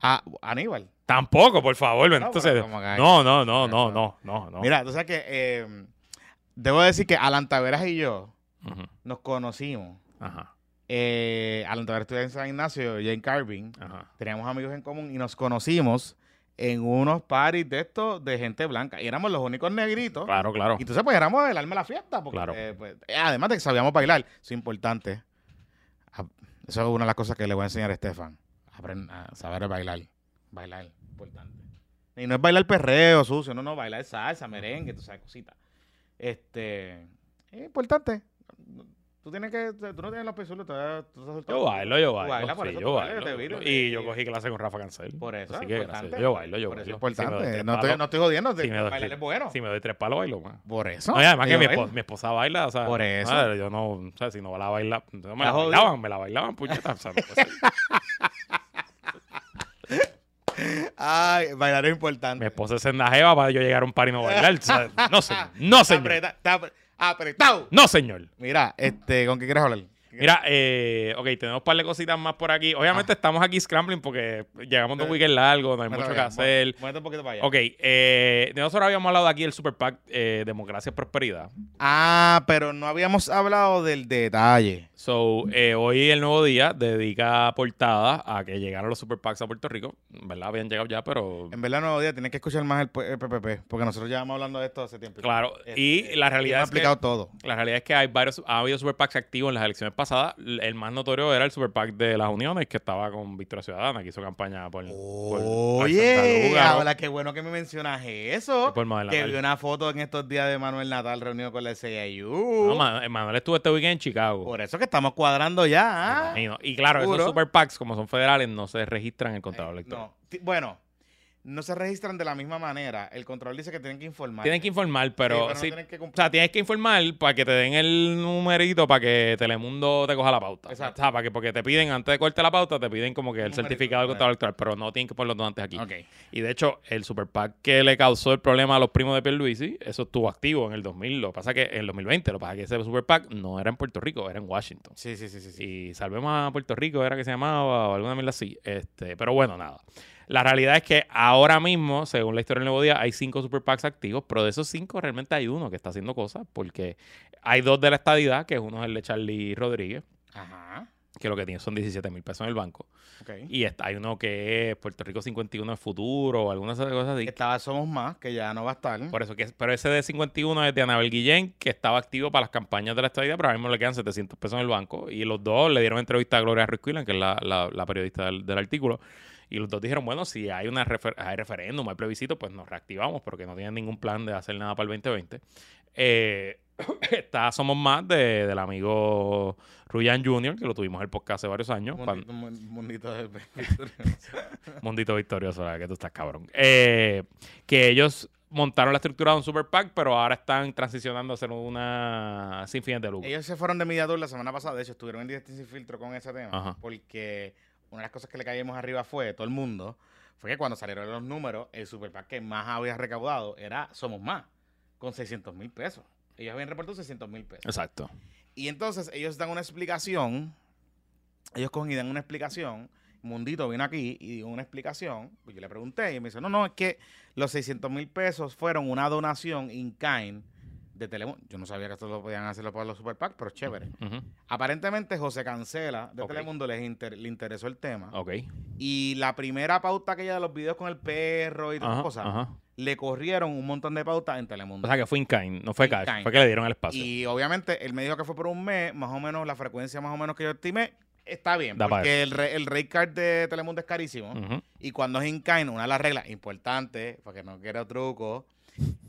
Ah, Aníbal. Tampoco, por favor. No, Entonces, no, no, no, no, no, no. Mira, tú sabes que eh, debo decir que Alan Taveras y yo Nos conocimos. Ajá, Eh, Alan Taveras estudia en San Ignacio, Jane Carvin. ajá. Teníamos amigos en común y nos conocimos en unos parties de estos de gente blanca. Y éramos los únicos negritos. Claro, claro. Y entonces, pues éramos el alma de la fiesta. Porque, Claro. eh, pues, eh, además de que sabíamos bailar, eso es importante. Ah, Eso es una de las cosas que le voy a enseñar a Estefan. A saber bailar. Bailar, importante. Y no es bailar perreo sucio, no, no, bailar salsa, merengue, tú sabes, cositas. Este, es importante. Tú tienes que, tú no tienes los pesos, tú, tú estás soltero. Yo bailo, yo bailo. por sí, eso yo bailo. te viro, y yo cogí clase con Rafa Cancel. Por eso, Así es que importante. gracias. Yo bailo, yo Por eso bailo. es importante. no, estoy, no estoy jodiendo, si me doy bailar es bueno. Si me doy tres palos, bailo más. Por eso. No, y además que mi, baila. espo- mi esposa baila, o sea, Por eso. madre, yo no, o sea, si no la baila, no me la bailaban, me la bailaban, puñetas, o sea, no puede ser. Ay, bailar es importante. Mi esposa es senda jeva para yo llegar a un par y no bailar, o sea, no señor, no Está apretado. no señor. Mira, este, ¿con qué quieres hablar? Mira, eh, ok, tenemos un par de cositas más por aquí. Obviamente estamos aquí scrambling porque llegamos de un weekend largo, no hay mucho que hacer. Muévete un poquito para allá. Ok, eh, nosotros habíamos hablado aquí del Super PAC eh, Democracia y Prosperidad. Ah, pero no habíamos hablado del detalle. So, eh, hoy el nuevo día dedica portada a que llegaron los Super PACs a Puerto Rico. ¿Verdad? Habían llegado ya, pero... En verdad, nuevo día, tienes que escuchar más el, el PPP, porque nosotros ya hablando de esto hace tiempo. Claro, Este, y la y realidad es que... explicado todo. La realidad es que hay varios, ha habido super PACs activos en las elecciones pasadas. El más notorio era el super PAC de las uniones, que estaba con Victoria Ciudadana, que hizo campaña por, Oye, Lúgaro, ahora qué bueno que me mencionas eso. por Que vi una foto en estos días de Manuel Natal reunido con la CIU. No, Ma- Manuel estuvo este weekend en Chicago. Por eso que estamos cuadrando ya. ¿ah? imagino. Y claro, Seguro. esos super PACs, como son federales, no se registran en el contador electoral. No. Ti- Bueno, no se registran de la misma manera. El control dice que tienen que informar. Tienen que informar, pero, no sí- tienen que o sea, tienes que informar para que te den el numerito para que Telemundo te coja la pauta. Exacto. O sea, para que, porque te piden, antes de corte la pauta, te piden como que el certificado del claro. contador electoral, pero no tienen que ponerlo todo antes aquí. Ok. Y de hecho, el super PAC que le causó el problema a los primos de Pierluisi, eso estuvo activo en el 2000. Lo que pasa que en el 2020, lo que pasa que ese super PAC no era en Puerto Rico, era en Washington. Sí, sí, sí, sí. sí. Y salvemos a Puerto Rico, era que se llamaba, o alguna mierda así. Este, pero bueno, nada. La realidad es que ahora mismo, según la historia del Nuevo Día, hay cinco super PACs activos, pero de esos cinco realmente hay uno que está haciendo cosas, porque hay dos de la estadidad, que uno es el de Charlie Rodríguez, Ajá. que lo que tiene son 17 mil pesos en el banco. Y está, hay uno que es Puerto Rico 51 de futuro, o algunas cosas así. Estaba Somos Más, que ya no va a estar. Por eso que, pero ese de 51 es de Anabel Guillén, que estaba activo para las campañas de la estadía, pero ahora mismo le quedan 700 pesos en el banco. Y los dos le dieron entrevista a Gloria Ruiz que es la, la- la periodista del, del artículo. Y los dos dijeron, bueno, si hay una refer- hay referéndum, hay plebiscito, pues nos reactivamos, porque no tienen ningún plan de hacer nada para el 2020. Eh, está Somos Más de- del amigo Ruyan Jr., que lo tuvimos en el podcast hace varios años. Mundito, mun- mundito victorioso, la que tú estás cabrón. Eh, que ellos montaron la estructura de un super PAC, pero ahora están transicionando a hacer una sin fines de lucro. Ellos se fueron de mediador la semana pasada, de hecho, estuvieron en Directo Sin Filtro con ese tema, Ajá. porque una de las cosas que le caímos arriba fue, todo el mundo, fue que cuando salieron los números, el super PAC que más había recaudado era Somos Más, con 600 mil pesos. Ellos habían reportado 600 mil pesos. Exacto. Y entonces ellos dan una explicación, ellos cogen y dan una explicación. Mundito vino aquí y dio una explicación. Pues yo le pregunté y me dice, no, no, es que los 600 mil pesos fueron una donación in kind de Telemundo. Yo no sabía que esto lo podían hacerlo para los Super PAC, pero chévere. Aparentemente José Cancela de Ok. Telemundo les inter- le interesó el tema. Ok. Y la primera pauta que ella de los videos con el perro y todas esas cosas, ajá. le corrieron un montón de pautas en O Telemundo. sea que fue in kind, no fue In cash, kind. fue que le dieron el espacio. Y obviamente él me dijo que fue por un mes, más o menos la frecuencia más o menos que yo estimé, está bien, Da porque el, el rate card de Telemundo es carísimo. Y cuando es in-kind, una de las reglas importantes, porque no quiero truco,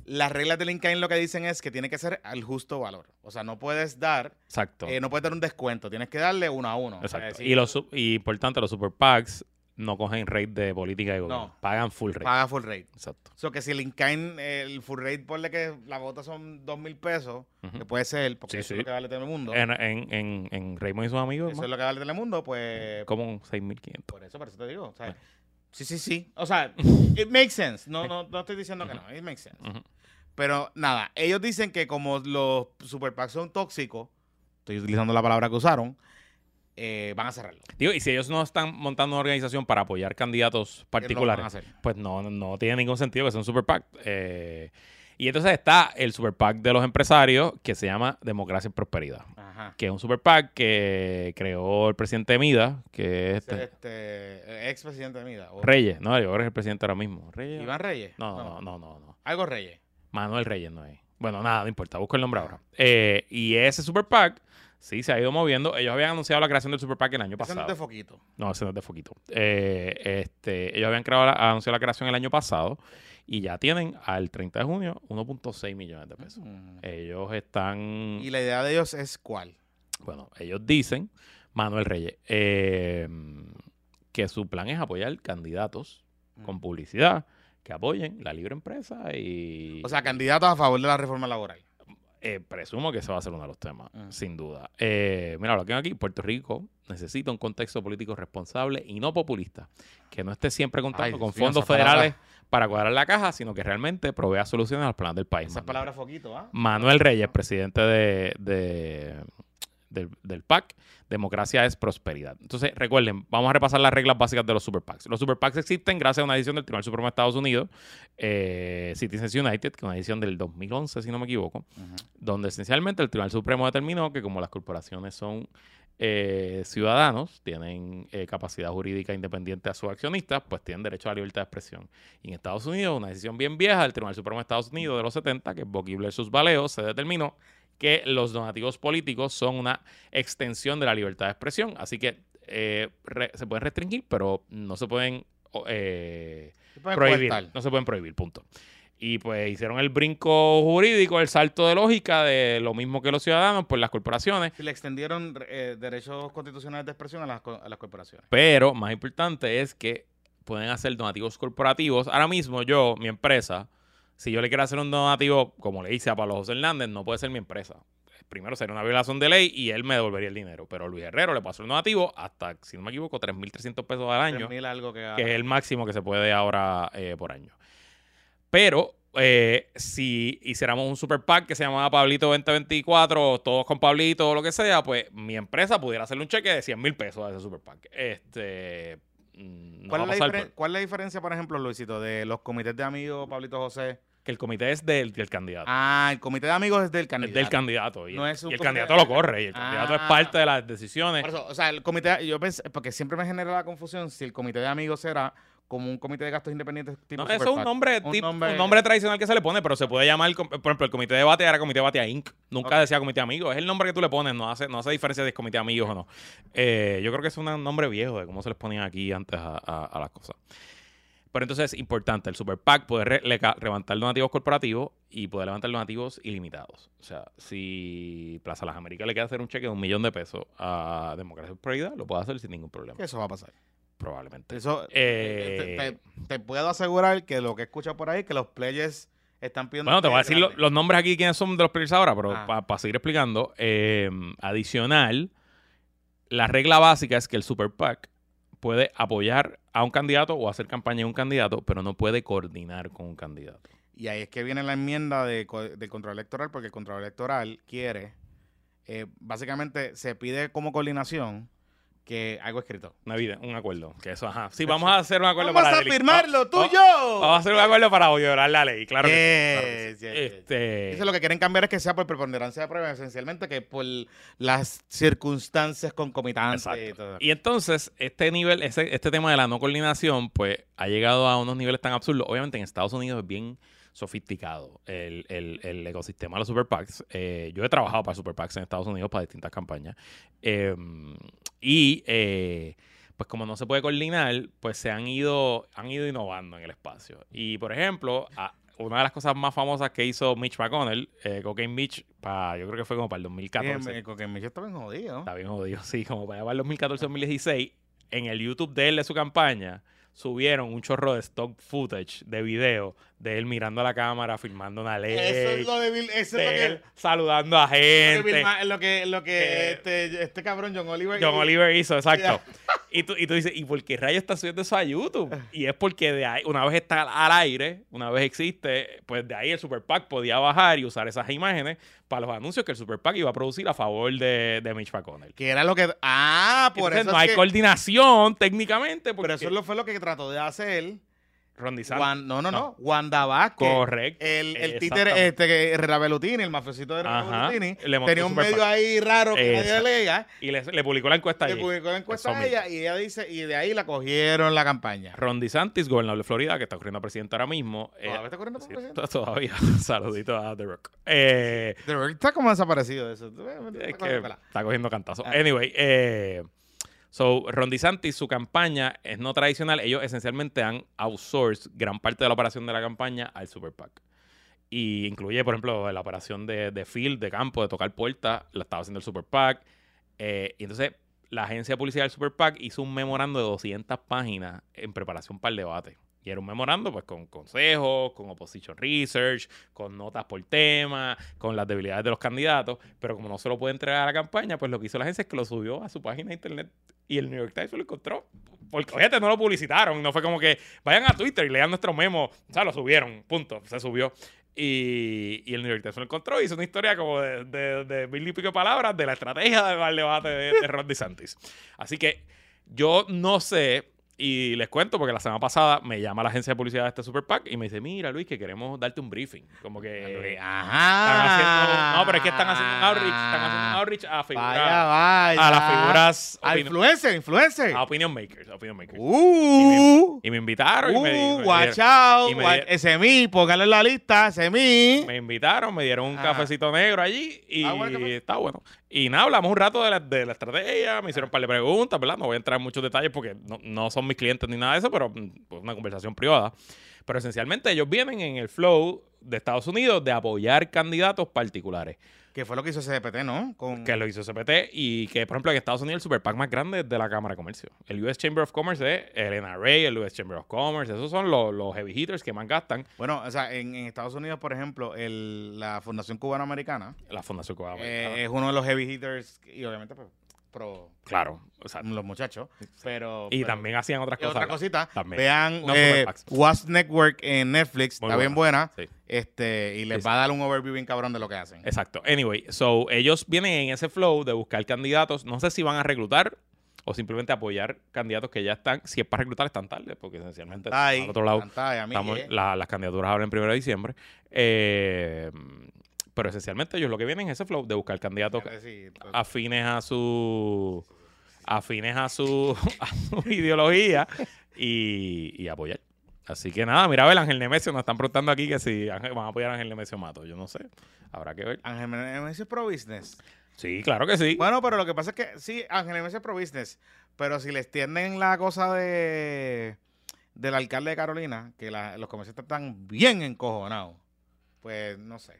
las reglas del in-kind lo que dicen es que tiene que ser al justo valor. O sea, no puedes dar, Exacto. eh, no puedes dar un descuento, tienes que darle uno a uno. O sea, Exacto. y, los, y importante, los super PACs no cogen rate de política y gobierno. No. Pagan full rate. paga full rate. Exacto. O sea, que si el el full rate, ponle que la bota son dos mil pesos, que puede ser, porque Sí, eso sí. es lo que vale Telemundo. En, en, en, en Raymond y sus amigos, Eso es lo que vale Telemundo, pues como 6.500. Por eso, por eso te digo. O sea, Bueno. Sí, sí, sí. O sea, it makes sense. No, no, no estoy diciendo que no. It makes sense. Pero nada, ellos dicen que como los super PACs son tóxicos, estoy utilizando la palabra que usaron, eh, van a cerrarlo. Digo, y si ellos no están montando una organización para apoyar candidatos particulares, pues no, no tiene ningún sentido que sea un super PAC. Eh, y entonces está el super PAC de los empresarios que se llama Democracia y Prosperidad, Ajá. que es un super PAC que creó el presidente Mida, que es este, Este, ex presidente de Mida. o- Reyes, no, yo que es el presidente ahora mismo. Reyes. Iván Reyes. No, no, no, no, no. Algo Reyes. Manuel Reyes no es. Bueno, nada, no importa, busco el nombre ahora. Eh, y ese super PAC, sí, se ha ido moviendo. Ellos habían anunciado la creación del super PAC el año Ese no pasado. es de foquito. No, ese no es de Foquito. Eh, este, ellos habían creado la, anunciado la creación el año pasado y ya tienen al 30 de junio 1.6 millones de pesos. Mm. Ellos están... Y la idea de ellos es cuál. Bueno, ellos dicen, Manuel Reyes, eh, que su plan es apoyar candidatos con publicidad que apoyen la libre empresa y... O sea, candidatos a favor de la reforma laboral. Eh, presumo que ese va a ser uno de los temas, Mm. sin duda. Eh, mira, lo que tengo aquí, Puerto Rico necesita un contexto político responsable y no populista, que no esté siempre contando Ay, con fondos palabra. Para cuadrar la caja, sino que realmente provea soluciones a los planes del país. Esa Manuel. palabra foquito, ¿ah? Manuel Reyes, presidente de, de- del, del PAC, Democracia es Prosperidad. Entonces, recuerden, vamos a repasar las reglas básicas de los Super PACs. Los Super PACs existen gracias a una decisión del Tribunal Supremo de Estados Unidos, eh, Citizens United, que es una decisión del 2011, si no me equivoco, donde esencialmente el Tribunal Supremo determinó que como las corporaciones son eh, ciudadanos, tienen eh, capacidad jurídica independiente a sus accionistas, pues tienen derecho a la libertad de expresión. Y en Estados Unidos, una decisión bien vieja del Tribunal Supremo de Estados Unidos de los 70, que es Bucky versus Valeo, se determinó que los donativos políticos son una extensión de la libertad de expresión. Así que eh, re- se pueden restringir, pero no se pueden eh, Se prohibir. cortar. No se pueden prohibir, punto. Y pues hicieron el brinco jurídico, el salto de lógica de lo mismo que los ciudadanos, pues las corporaciones. Si le extendieron eh, derechos constitucionales de expresión a las, co- a las corporaciones. Pero más importante es que pueden hacer donativos corporativos. Ahora mismo yo, mi empresa, si yo le quiero hacer un donativo, como le hice a Pablo José Hernández, no puede ser mi empresa. Primero sería una violación de ley y él me devolvería el dinero. Pero Luis Herrero le pasó el donativo hasta, si no me equivoco, 3.300 pesos al año. 3.000 algo que, que es el máximo que se puede ahora eh, por año. Pero eh, si hiciéramos un super pack que se llamaba Pablito 2024, o todos con Pablito o lo que sea, pues mi empresa pudiera hacerle un cheque de 100 mil pesos a ese super pack. Este. mm, no ¿Cuál, es la cuál es diferencia, por ejemplo, Luisito, de los comités de amigos, Pablito José? que el comité es del, del candidato. Ah, el comité de amigos es del es candidato. del candidato. Y, No el- es y candidato de- lo corre. Y el candidato es Ah. parte de las decisiones. Por eso, o sea, el comité, yo pensé, porque siempre me genera la confusión si el comité de amigos era como un comité de gastos independientes tipo No, eso es un nombre, Un tip- nombre- un nombre tradicional que se le pone, pero se puede llamar, por ejemplo, el comité de Batea era comité Batea Inc. Nunca decía comité amigos. Es el nombre que tú le pones, no hace, no hace diferencia si es comité amigos o no. Eh, yo creo que es un nombre viejo de cómo se les ponían aquí antes a, a- a las cosas. Pero entonces es importante el Super PAC poder re- levantar donativos corporativos y poder levantar donativos ilimitados. O sea, si Plaza Las Américas le quiere hacer un cheque de un millón de pesos a Democracia y Prosperidad, lo puede hacer sin ningún problema. Eso va a pasar. Probablemente. Eso, Eh, te, te- te puedo asegurar que lo que escucho por ahí, que los players están pidiendo... Bueno, te voy a decir lo- los nombres aquí, quiénes son de los players ahora, pero Ah. para seguir explicando, eh, adicional, la regla básica es que el Super PAC puede apoyar a un candidato o hacer campaña de un candidato, pero no puede coordinar con un candidato. Y ahí es que viene la enmienda de, del control electoral, porque el control electoral quiere, eh, básicamente se pide como coordinación que algo escrito. Una vida, un acuerdo. Que eso, ajá. Sí, vamos a hacer un acuerdo Vamos para a deli- firmarlo, tú y yo. Vamos a hacer un acuerdo para violar la ley, claro que sí, claro que Yes, sí. yes, yes. Este, Eso lo que quieren cambiar es que sea por preponderancia de prueba, esencialmente que por las circunstancias concomitantes. y todo. Y entonces, este nivel, ese, este tema de la no coordinación, pues ha llegado a unos niveles tan absurdos. Obviamente en Estados Unidos es bien sofisticado el, el- el ecosistema de los super PACs. Eh, yo he trabajado para super PACs en Estados Unidos para distintas campañas. Eh, y eh, pues como no se puede coordinar, pues se han ido, han ido innovando en el espacio. Y por ejemplo, a- una de las cosas más famosas que hizo Mitch McConnell, eh, Cocaine Mitch, para, yo creo que fue como para el 2014. Bien, Porque Micho está bien jodido. Está bien jodido, sí, como para el 2014-2016, en el YouTube de él de su campaña, subieron un chorro de stock footage de video de él mirando a la cámara, filmando una ley, Eso es lo de Bill, eso de es lo que, él saludando a gente. Lo que, lo que Que- este, este cabrón John Oliver. John Oliver hizo, exacto. Y tú, y tú dices, ¿y por qué rayos está subiendo eso a YouTube? Y es porque de ahí, una vez está al aire, una vez existe, pues de ahí el Super PAC podía bajar y usar esas imágenes para los anuncios que el Super PAC iba a producir a favor de, de Mitch McConnell. Que era lo que. Ah, por Entonces, eso. no es hay que- coordinación técnicamente. Porque pero eso fue lo que trató de hacer. Ron DeSantis- Juan- no, no, no. No. Wanda Vázquez. Correcto. El, el títere, este, que el mafiosito de Le montó tenía un medio ahí raro que nadie leía. Y le, le publicó la encuesta Le ahí. publicó la encuesta a ella y ella dice, y de ahí la cogieron la campaña. Ron DeSantis, gobernador de Florida, que está corriendo a presidente ahora mismo. eh, ¿Todavía está corriendo sí, presidente? to- Todavía. Saludito a The Rock. Eh, De verdad está como desaparecido de eso. es que está cogiendo cantazos. Ah. Anyway, eh, so, Ron DeSantis, su campaña es no tradicional. Ellos esencialmente han outsourced gran parte de la operación de la campaña al Super PAC. Y incluye, por ejemplo, la operación de, de field, de campo, de tocar puertas, la estaba haciendo el Super PAC. Eh, y entonces la agencia policial del Super PAC hizo un memorando de 200 páginas en preparación para el debate. Y era un memorando pues con consejos, con opposition research, con notas por tema, con las debilidades de los candidatos, pero como no se lo puede entregar a la campaña, pues lo que hizo la agencia es que lo subió a su página de internet y el New York Times lo encontró. Porque, fíjate, no lo publicitaron, no fue como que vayan a Twitter y lean nuestro memo, o sea, lo subieron, punto, se subió. Y, y el New York Times lo encontró y hizo una historia como de, de, de mil y pico palabras de la estrategia del debate de, de Ron DeSantis. Así que yo no sé y les cuento porque la semana pasada me llama la agencia de publicidad de este Super PAC y me dice, mira Luis, que queremos darte un briefing. Como que... Están haciendo, no, pero es que están haciendo un outreach, están haciendo un outreach a figuras, Vaya, vaya. a las figuras, A influencer, influencer. a opinion makers, a opinion makers. Uh, Y me invitaron y me, uh, me watch dieron- out. y me wa- di- Ese mi, póngale en la lista, ese mi. me invitaron, me dieron un Ah. cafecito negro allí y Ah, está bueno. Y nada, hablamos un rato de la, de la estrategia, me hicieron un par de preguntas, ¿verdad? No voy a entrar en muchos detalles porque no, no son mis clientes ni nada de eso, pero mm, pues una conversación privada. Pero esencialmente ellos vienen en el flow de Estados Unidos de apoyar candidatos particulares, Que fue lo que hizo CDPT, ¿no? Con... que lo hizo CPT y que, por ejemplo, en Estados Unidos el super PAC más grande es de la Cámara de Comercio. El US Chamber of Commerce es el NRA, el US Chamber of Commerce, esos son los, los heavy hitters que más gastan. Bueno, o sea, en, en Estados Unidos, por ejemplo, el, la Fundación Cubana Americana La Fundación Cubana eh, Americana. es uno de los heavy hitters y obviamente pues, pro Claro, o sea, los muchachos. Pero, y pero- también hacían otras cosas. otra cosita, También. vean No, eh. Was Network en Netflix, Muy está bien buena. Sí. Este, y les va a dar un overview bien cabrón de lo que hacen. Exacto. Anyway, so ellos vienen en ese flow de buscar candidatos. No sé si van a reclutar o simplemente apoyar candidatos que ya están. Si es para reclutar, están tarde, porque esencialmente al otro lado estamos- la- las candidaturas hablan el 1 de diciembre. Eh, pero esencialmente ellos lo que vienen es ese flow de buscar candidatos Sí, pues, afines a su afines a su, a su ideología y, y apoyar. Así que nada, mira, a ver, Ángel Nemesio nos están preguntando aquí que si van a apoyar a Ángel Nemesio Mato. Yo no sé. Habrá que ver. Ángel Meneses es pro business. Sí, claro que sí. Bueno, pero lo que pasa es que sí, Ángel Meneses es pro business. Pero si les tienden la cosa de del alcalde de Carolina, que la- los comerciantes están bien encojonados, pues no sé.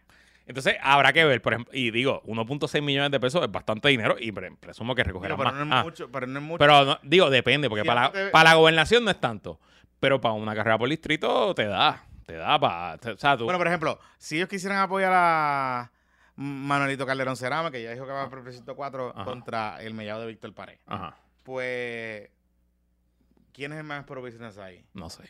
Entonces, habrá que ver, por ejemplo, y digo, 1.6 millones de pesos es bastante dinero y pre- presumo que recogerán Pero, más. no es Ah, mucho, pero no es mucho. pero no- digo, depende, porque para, la, para la gobernación no es tanto. Pero para una carrera por distrito te da. Te da para. O sea, tú. Bueno, por ejemplo, si ellos quisieran apoyar a Manuelito Calderón Cerame, que ya dijo que va por el precinto 4 Ajá. contra el mellado de Víctor Pared, Ajá, pues, ¿quién es el más pro business ahí? no sé.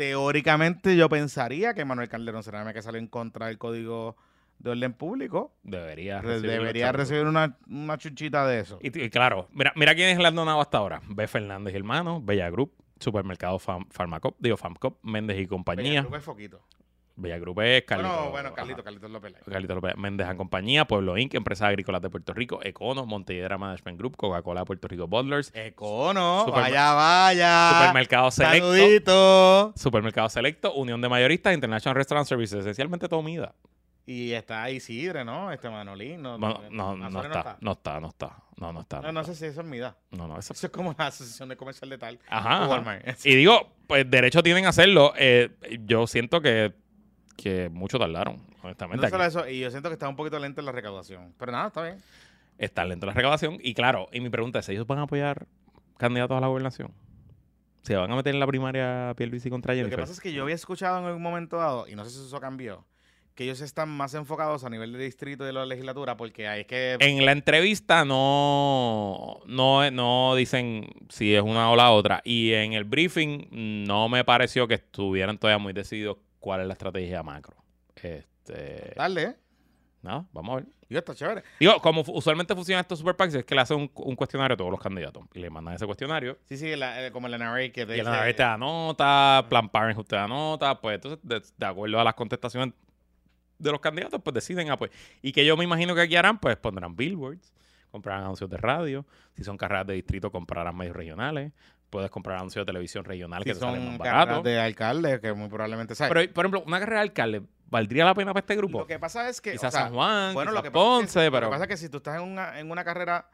Teóricamente yo pensaría que Manuel Calderón Cerame, que salió en contra del Código de Orden Público, Debería re- recibir debería recibir una, una chuchita de eso. Y, y claro, mira, mira quiénes le han donado hasta ahora. B. Fernández y hermano, Bella Group, Supermercado Farmacop, digo Famcop, Méndez y compañía. Creo que es foquito. Bella Group es Carlito. bueno, bueno, ajá. Carlito, Carlitos López. Lai. Carlito López Méndez and Compañía, Pueblo Inc., Empresas Agrícolas de Puerto Rico, Econo, Montelledra Management Group, Coca-Cola Puerto Rico Bottlers, Econo, vaya, vaya. Supermercado Selecto, Saludito. Supermercado Selecto, Unión de Mayoristas, International Restaurant Services, esencialmente comida. Y está Isidre, ¿no? Este Manolín. No, No, no, no, Azules está, no está, no está, no, no está. No, no sé si eso es MIDA. No, no, eso Eso es como la Asociación de Comercial de Tal. Ajá. Y digo, pues derecho tienen a hacerlo. Eh, yo siento que, que mucho tardaron, honestamente. No solo aquí. eso, y yo siento que está un poquito lenta la recaudación. Pero nada, está bien. Está lento la recaudación. Y claro, y mi pregunta es, ¿ellos van a apoyar candidatos a la gobernación? ¿Se van a meter en la primaria Pierluisi contra Lo que Jennifer? pasa es que yo había escuchado en algún momento dado, y no sé si eso cambió, que ellos están más enfocados a nivel de distrito y de la legislatura, porque es que... En la entrevista no, no, no dicen si es una o la otra. Y en el briefing no me pareció que estuvieran todavía muy decididos cuál es la estrategia macro. Este, ¿eh? nada, vamos a ver. Digo, está chévere. Digo, como usualmente funcionan estos super PACs, es que le hacen un, un cuestionario a todos los candidatos. Y le mandan ese cuestionario. Sí, sí, la- eh, como el NRA que te Y el dice- NRA te da nota, Plan Parenthood te da nota. Pues entonces, de, de acuerdo a las contestaciones de los candidatos, pues deciden, ah, pues. Y que yo me imagino que aquí harán, pues pondrán billboards, comprarán anuncios de radio. Si son carreras de distrito, comprarán medios regionales. Puedes comprar anuncios de televisión regional si que te salen son más carreras baratos. de alcalde, que muy probablemente ¿sabes? Pero, por ejemplo, una carrera de alcalde, ¿valdría la pena para este grupo? Lo que pasa es que... Quizás o sea, San Juan, Bueno, lo que, pasa es que, Ponce, lo pero... que pasa es que si tú estás en una, en una carrera,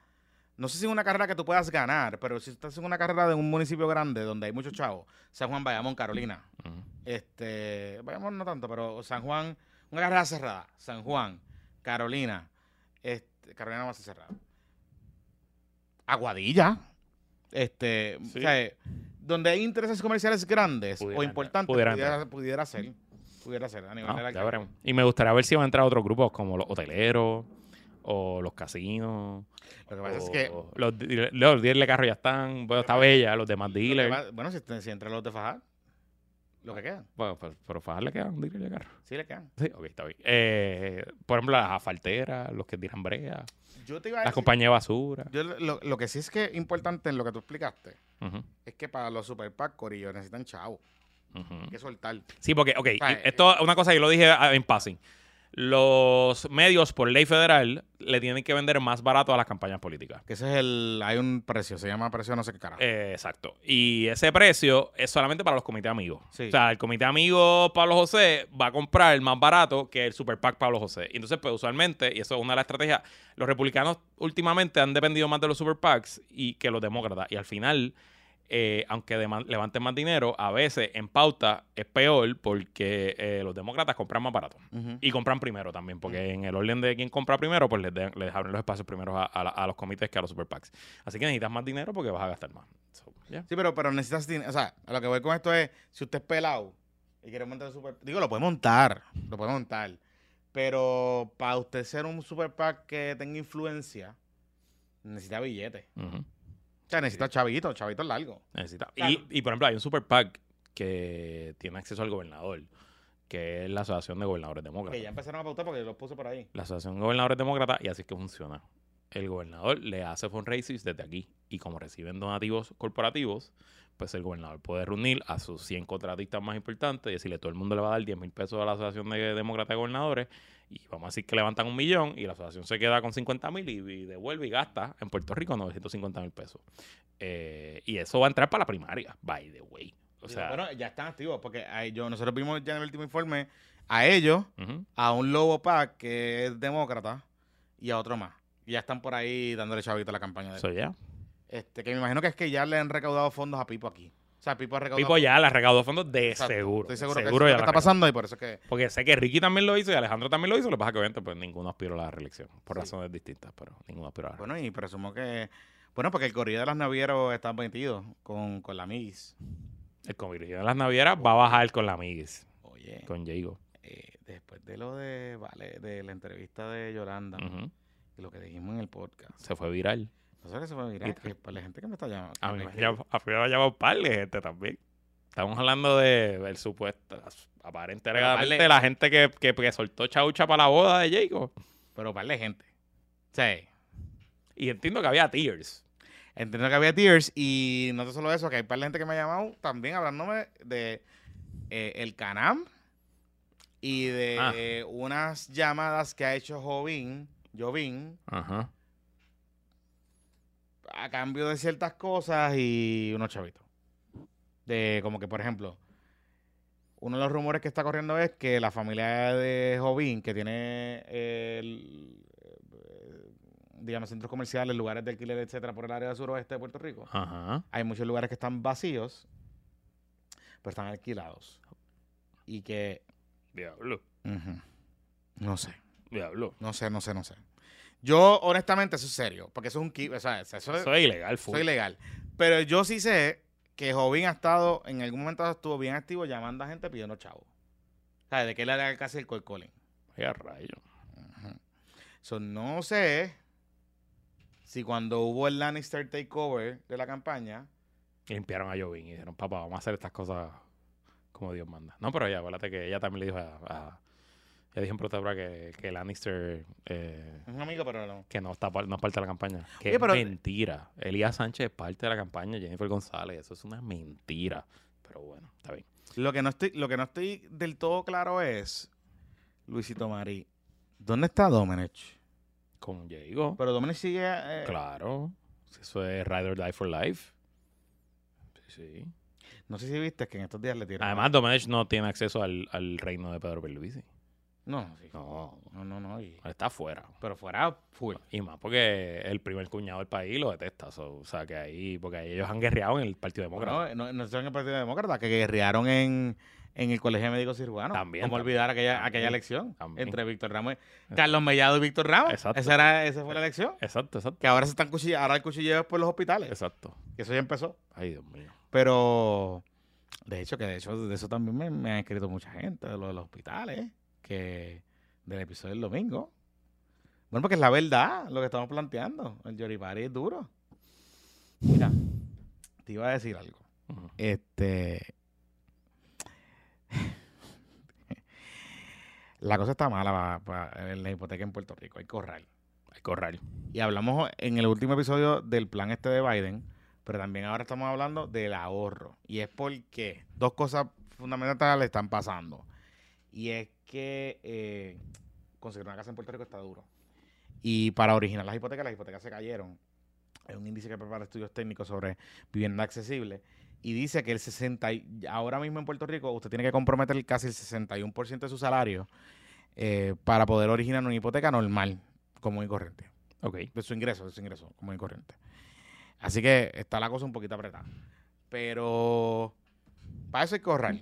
no sé si en una carrera que tú puedas ganar, pero si estás en una carrera de un municipio grande donde hay muchos chavos, San Juan, Bayamón, Carolina, Ujú. este, Bayamón no tanto, pero San Juan, una carrera cerrada, San Juan, Carolina, este, Carolina va a ser cerrada. Aguadilla. Este, Sí. o sea, donde hay intereses comerciales grandes o importantes, pudieran pudiera, pudiera ser. Pudiera ser a nivel No, ya alcalde. veremos. Y me gustaría ver si van a entrar otros grupos como los hoteleros o los casinos. Lo que pasa es que. Los, los dealers de carro ya están. Bueno, está bella, los demás lo dealers. va- bueno, si, si entre los de Fajar, lo que quedan. Bueno, pero, pero Fajar le quedan de carro. Sí le quedan. Sí, ok, está bien. Eh, por ejemplo, las asfalteras, los que tiran brea, Yo te iba a las decir- compañías de basura. yo lo, lo que sí es que es importante en lo que tú explicaste es que para los super pack corillos necesitan chavo. ujú. Hay que soltar. Sí, porque, ok, sea, y esto es una cosa que yo lo dije a- en passing. Los medios, por ley federal, le tienen que vender más barato a las campañas políticas. Que ese es el. Hay un precio, se llama precio no sé qué carajo. Eh, exacto. Y ese precio es solamente para los comités amigos. Sí. O sea, el comité amigo Pablo José va a comprar más barato que el Super PAC Pablo José. Y entonces, pues usualmente, y eso es una de las estrategias, los republicanos últimamente han dependido más de los Super PACs y que los demócratas. Y al final, eh, aunque levanten más dinero, a veces en pauta es peor porque eh, los demócratas compran más barato. Y compran primero también, porque en el orden de quien compra primero, pues les, de- les abren los espacios primero a, a la- a los comités que a los super PACs. Así que necesitas más dinero porque vas a gastar más. So, yeah. Sí, pero, pero necesitas dinero. O sea, a lo que voy con esto es: si usted es pelado y quiere montar super. Digo, lo puede montar. Lo puede montar. Pero para usted ser un super pack que tenga influencia, necesita billete. Ujú. O sea, necesita chavitos, chavitos largos. Necesita. Claro. Y, y, por ejemplo, hay un super PAC que tiene acceso al gobernador, que es la Asociación de Gobernadores Demócratas. Que ya empezaron a pautar porque los puse por ahí. La Asociación de Gobernadores Demócratas, y así es que funciona. El gobernador le hace fundraising desde aquí. Y como reciben donativos corporativos, pues el gobernador puede reunir a sus 100 contratistas más importantes y decirle, todo el mundo le va a dar 10 mil pesos a la Asociación de Demócratas de Gobernadores. Y vamos a decir que levantan un millón y la asociación se queda con 50 mil y, y devuelve y gasta en Puerto Rico 950 mil pesos. Eh, y eso va a entrar para la primaria, by the way. O sea, bueno, ya están activos porque nosotros vimos ya en el último informe a ellos, a un Lobo Pack que es demócrata y a otro más. Y ya están por ahí dándole chavito a la campaña de Eso ya. Este, que me imagino que es que ya le han recaudado fondos a Pipo aquí. O sea, Pipo ha recaudado Pipo ya la recaudó fondos de Exacto. seguro. Estoy seguro, que seguro eso es ya lo que está pasando y por eso es que... Porque sé que Ricky también lo hizo y Alejandro también lo hizo. Lo que pasa es que obviamente pues ninguno aspiró a la reelección. Por Sí. razones distintas, pero ninguno aspiró a la Bueno, y presumo que... Bueno, porque el corrido de las navieros está metido con, con la MIS. El convirtió en las navieras va a bajar con la Miguis, Oye, con Jago. eh, después de lo de... Vale, de la entrevista de Yolanda y lo que dijimos en el podcast. Se fue viral. No sé qué se puede mirar. Que para la gente que me está llamando. A mí me ha llamado un par de gente también. Estamos hablando de el supuesto, aparente Pero alegadamente, vale. la gente que, que, que soltó chaucha para la boda de Jago. Pero para la gente. Sí. Y entiendo que había tears. Entiendo que había tears y no solo eso, que hay par de gente que me ha llamado también hablándome de eh, el Canam y de Ah. eh, unas llamadas que ha hecho Jovín, Jovín, Ajá. a cambio de ciertas cosas y unos chavitos. De como que, por ejemplo, uno de los rumores que está corriendo es que la familia de Jovín, que tiene el, eh, digamos, centros comerciales, lugares de alquiler, etcétera, por el área del suroeste de Puerto Rico, Ajá. hay muchos lugares que están vacíos, pero están alquilados. Y que, Diablo. no sé, Diablo. no sé, no sé, no sé. Yo, honestamente, eso es serio, porque eso es un... O sea, eso, es- Eso es ilegal, full. eso es ilegal. Pero yo sí sé que Jovín ha estado, en algún momento estuvo bien activo llamando a gente pidiendo chavos. O sea, de que él era casi el colcolín. Qué rayo. So, no sé si cuando hubo el Lannister takeover de la campaña, limpiaron a Jovín y dijeron, papá, vamos a hacer estas cosas como Dios manda. No, pero ya, acuérdate que ella también le dijo a... a ella dijo en protesta que, que Lannister... eh, es un amigo, pero no. que no está no es parte de la campaña. Que Oye, pero- es mentira. Elías Sánchez es parte de la campaña, Jennifer González, eso es una mentira. Pero bueno, está bien. Lo que no estoy, lo que no estoy del todo claro es, Luisito Mari, ¿dónde está Domenech? Con Diego, Pero Domenech sigue... eh, claro. Eso es Ride or Die for Life. Sí, sí. No sé si viste que en estos días le tiraron... Además, Domenech no tiene acceso al, al reino de Pedro Pierluisi. No, sí. No, No, no, no. y- está afuera. pero fuera full. Y más porque el primer cuñado del país lo detesta. so, o sea, que ahí, porque ahí ellos han guerreado en el Partido Demócrata. Bueno, no, no son el Partido Demócrata, que guerrearon en, en el Colegio Médico Cirujano. También, ¿Cómo también, olvidar aquella, aquella elección también. entre Víctor Ramos, Carlos Mellado y Víctor Ramos? Exacto. Esa, era, esa fue la elección. Exacto, exacto. Que ahora se están cuchillando, ahora el cuchilleo es por los hospitales. Exacto. Que eso ya empezó. Ay, Dios mío. Pero, de hecho, que de hecho, de eso también me, me han escrito mucha gente, de lo de los hospitales, que del episodio del domingo. Bueno, porque es la verdad lo que estamos planteando. El Yoripari es duro. Mira, te iba a decir algo. Este. La cosa está mala para, la hipoteca en Puerto Rico. Hay ahorrar. Hay ahorrar. Y hablamos en el último episodio del plan este de Biden, pero también ahora estamos hablando del ahorro. Y es porque dos cosas fundamentales están pasando. Y es que eh, conseguir una casa en Puerto Rico está duro. Y para originar las hipotecas, las hipotecas se cayeron. Es un índice que prepara estudios técnicos sobre vivienda accesible. Y dice que el 60, y- ahora mismo en Puerto Rico, usted tiene que comprometer casi el 61% de su salario eh, para poder originar una hipoteca normal, común y corriente Ok. de su ingreso, de su ingreso como y corriente. Así que está la cosa un poquito apretada. Pero para eso hay que ahorrar.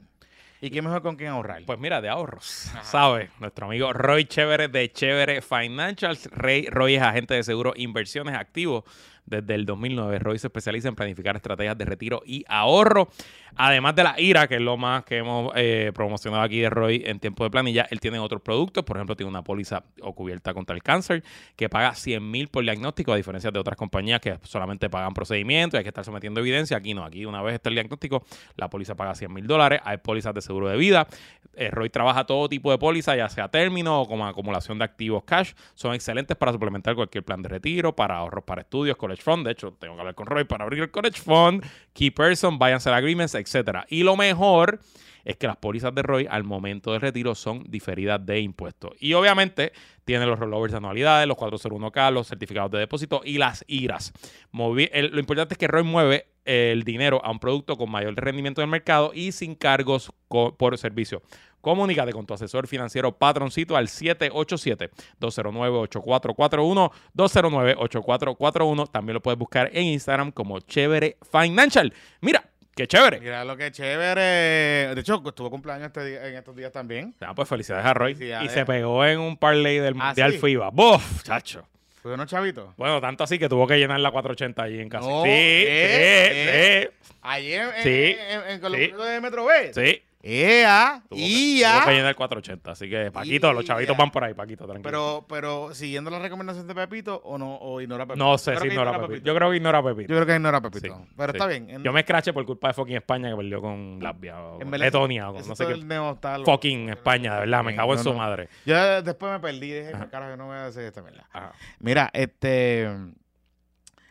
¿Y qué mejor con quién ahorrar? Pues mira, de ahorros, Ajá. ¿sabes? Nuestro amigo Roy Chévere de Chévere Financials. Rey, Roy es agente de seguro inversiones activos desde el 2009. Roy se especializa en planificar estrategias de retiro y ahorro. Además de la IRA, que es lo más que hemos eh, promocionado aquí de Roy en tiempo de planilla, él tiene otros productos. Por ejemplo, tiene una póliza o cubierta contra el cáncer que paga 100 mil por diagnóstico, a diferencia de otras compañías que solamente pagan procedimientos y hay que estar sometiendo evidencia. Aquí no, aquí una vez está el diagnóstico, la póliza paga 100 mil dólares. Hay pólizas de seguro de vida. Eh, Roy trabaja todo tipo de póliza, ya sea término o como acumulación de activos cash. Son excelentes para suplementar cualquier plan de retiro, para ahorros para estudios, college. De hecho, tengo que hablar con Roy para abrir el college fund, key person, sell agreements, etcétera. Y lo mejor es que las pólizas de Roy al momento del retiro son diferidas de impuestos. Y obviamente tiene los rollovers de anualidades, los 401k, los certificados de depósito y las IRAs. Lo importante es que Roy mueve el dinero a un producto con mayor rendimiento del mercado y sin cargos por servicio. Comunícate con tu asesor financiero patroncito al 787-209-8441, 209-8441. También lo puedes buscar en Instagram como Chévere Financial. Mira, qué chévere. Mira lo que chévere. De hecho, estuvo cumpleaños este día- en estos días también. Ah, pues felicidades a Roy. Felicidades. Y se pegó en un parlay del ¿Ah, Mundial sí? FIBA. ¡Buf! Chacho. Fue unos chavitos. Bueno, tanto así que tuvo que llenar la 480 allí en casa. No, sí, eh, Ayer en, Sí, en, en- sí. boletos de Metro B. sí, sí. ¡Ea! Tuvo que, ¡Y tuvo que llenar 480. Así que, Paquito, los chavitos van por ahí, Paquito, tranquilo. Pero, pero, siguiendo la recomendación de Pepito o no, o ignora Pepito. no sé si ignora Pepito. Yo creo que ignora a Pepito. Yo creo que ignora a Pepito. Sí, pero sí. está bien. En- Yo me escraché por culpa de fucking España que perdió con Latvia o con verdad, Letonia o con no sé qué. Fucking España, de verdad, me cago en su no. madre. Yo después me perdí. Dije, carajo, yo no voy a hacer esta mierda. Ajá. Mira, este.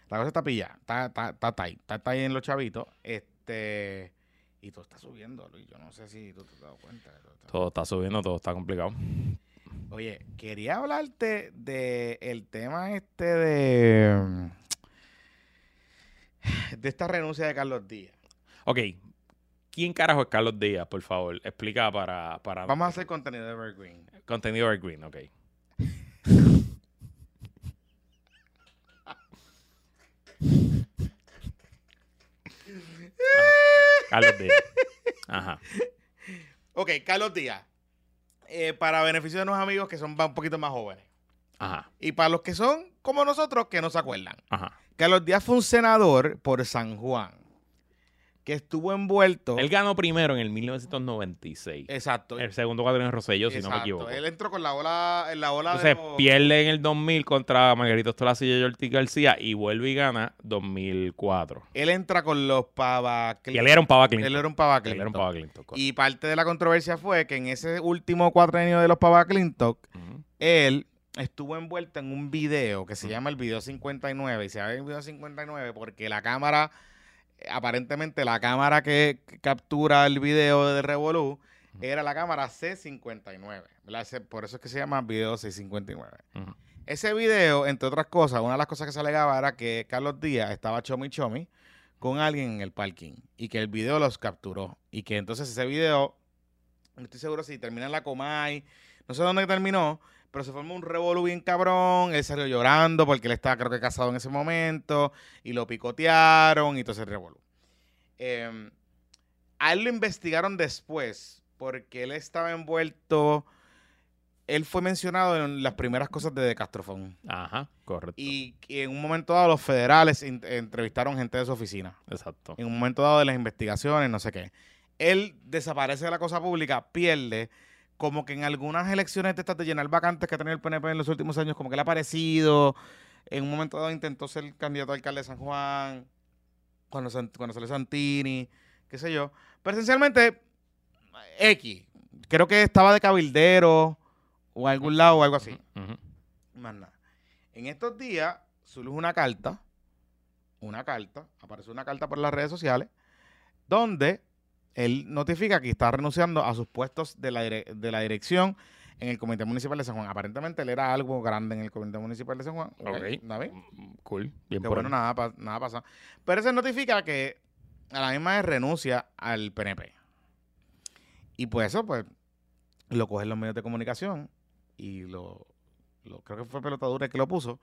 La cosa está pillada. Está, está, está ahí. Está, está ahí en los chavitos. Este. Y todo está subiendo, Luis. Yo no sé si tú te has dado cuenta. de todo esto. Todo está subiendo, todo está complicado. Oye, quería hablarte de el tema este de. De esta renuncia de Carlos Díaz. Ok. ¿Quién carajo es Carlos Díaz, por favor? Explica para... para Vamos a hacer contenido de Evergreen. Contenido Evergreen, ok. Ajá. Carlos Díaz. Ajá. Ok, Carlos Díaz. Eh, para beneficio de nuestros amigos que son un poquito más jóvenes. Ajá. Y para los que son como nosotros, que no se acuerdan. Ajá. Carlos Díaz fue un senador por San Juan. Que estuvo envuelto. Él ganó primero en el 1996. exacto. El segundo cuadro en Rosselló, si no me exacto. equivoco. Él entró con la ola, en la ola Entonces de los- pierde en el 2000 contra Margarito Stolacilla y Ortiz García y vuelve y gana 2004. Él entra con los Pava Y él era un Pava Clinton. Él era un Pava Él era un Clinton. Pava Clinton. Y parte de la controversia fue que en ese último cuatrenio de los Pava Clinton, él estuvo envuelto en un video que se llama el video 59. Y se llama el video 59 porque la cámara, aparentemente la cámara que captura el video de Revolú era la cámara C59. ¿verdad? Ese- Por eso es que se llama video 659. Ujú. Ese video, entre otras cosas, una de las cosas que se alegaba era que Carlos Díaz estaba chomi chomi con alguien en el parking y que el video los capturó. Y que entonces ese video, no estoy seguro si termina en la Comay, no sé dónde terminó, pero se formó un revolú bien cabrón. Él salió llorando porque él estaba, creo que, casado en ese momento y lo picotearon y todo ese revolú. Eh, a él lo investigaron después porque él estaba envuelto. Él fue mencionado en las primeras cosas de De Castrofón. Ajá, correcto. Y en un momento dado los federales in- entrevistaron gente de su oficina. Exacto. En un momento dado de las investigaciones, no sé qué. Él desaparece de la cosa pública, pierde. Como que en algunas elecciones de estas de llenar vacantes que ha tenido el PNP en los últimos años, como que le ha parecido. En un momento dado intentó ser candidato a alcalde de San Juan. Cuando, cuando salió Santini, qué sé yo. Pero esencialmente, X. Creo que estaba de cabildero o a algún lado o algo así. Más nada. En estos días surge una carta, una carta, aparece una carta por las redes sociales, donde él notifica que está renunciando a sus puestos de la, de la dirección en el Comité Municipal de San Juan. Aparentemente él era algo grande en el Comité Municipal de San Juan. Ok. ¿Está bien? Mm, Cool. Bien Que por bueno, nada, nada pasa. Pero se notifica que a la misma vez renuncia al PNP. Y pues eso, pues, lo cogen los medios de comunicación y lo, lo- creo que fue Pelotadura el que lo puso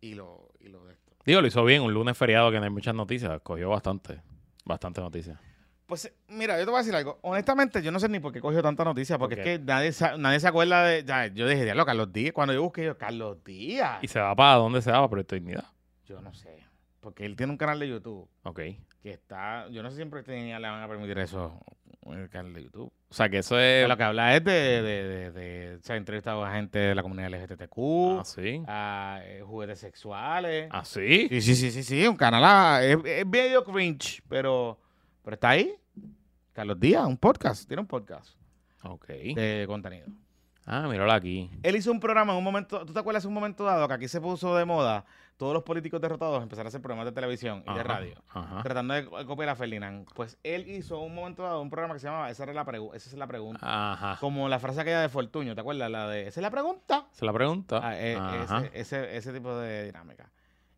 y lo, y lo de esto. Digo, lo hizo bien. Un lunes feriado que no hay muchas noticias. Cogió bastante. Bastante noticias. Pues mira, yo te voy a decir algo. Honestamente, yo no sé ni por qué cogió tanta noticia, porque ¿Por es que nadie, nadie se acuerda de... ya, yo dije, diablo, Carlos Díaz. Cuando yo busqué, yo, Carlos Díaz. ¿Y se va para dónde se va? Para Proyecto Dignidad. Yo no sé. Porque él tiene un canal de YouTube Ok. que está... Yo no sé si siempre le van a permitir eso en el canal de YouTube. O sea, que eso es... lo que habla es de, de, de, de- se ha entrevistado a gente de la comunidad LGTBQ, Ah, sí. a eh, juguetes sexuales. Ah, sí. Sí, sí, sí, sí, sí, un canal, ah, es, es medio cringe, pero, pero está ahí. Carlos Díaz, un podcast, tiene un podcast Ok. de contenido. Ah, míralo aquí. Él hizo un programa en un momento, ¿tú te acuerdas de un momento dado que aquí se puso de moda todos los políticos derrotados empezaron a hacer programas de televisión y de radio? Ajá. Tratando de co- copiar a Ferdinand. Pues él hizo un momento dado un programa que se llamaba Esa, era la pregu- esa es la pregunta. Ajá. Como la frase aquella de Fortuño, ¿te acuerdas? La de Esa es la pregunta. Se la pregunta. Ah, eh, ese, ese, ese tipo de dinámica.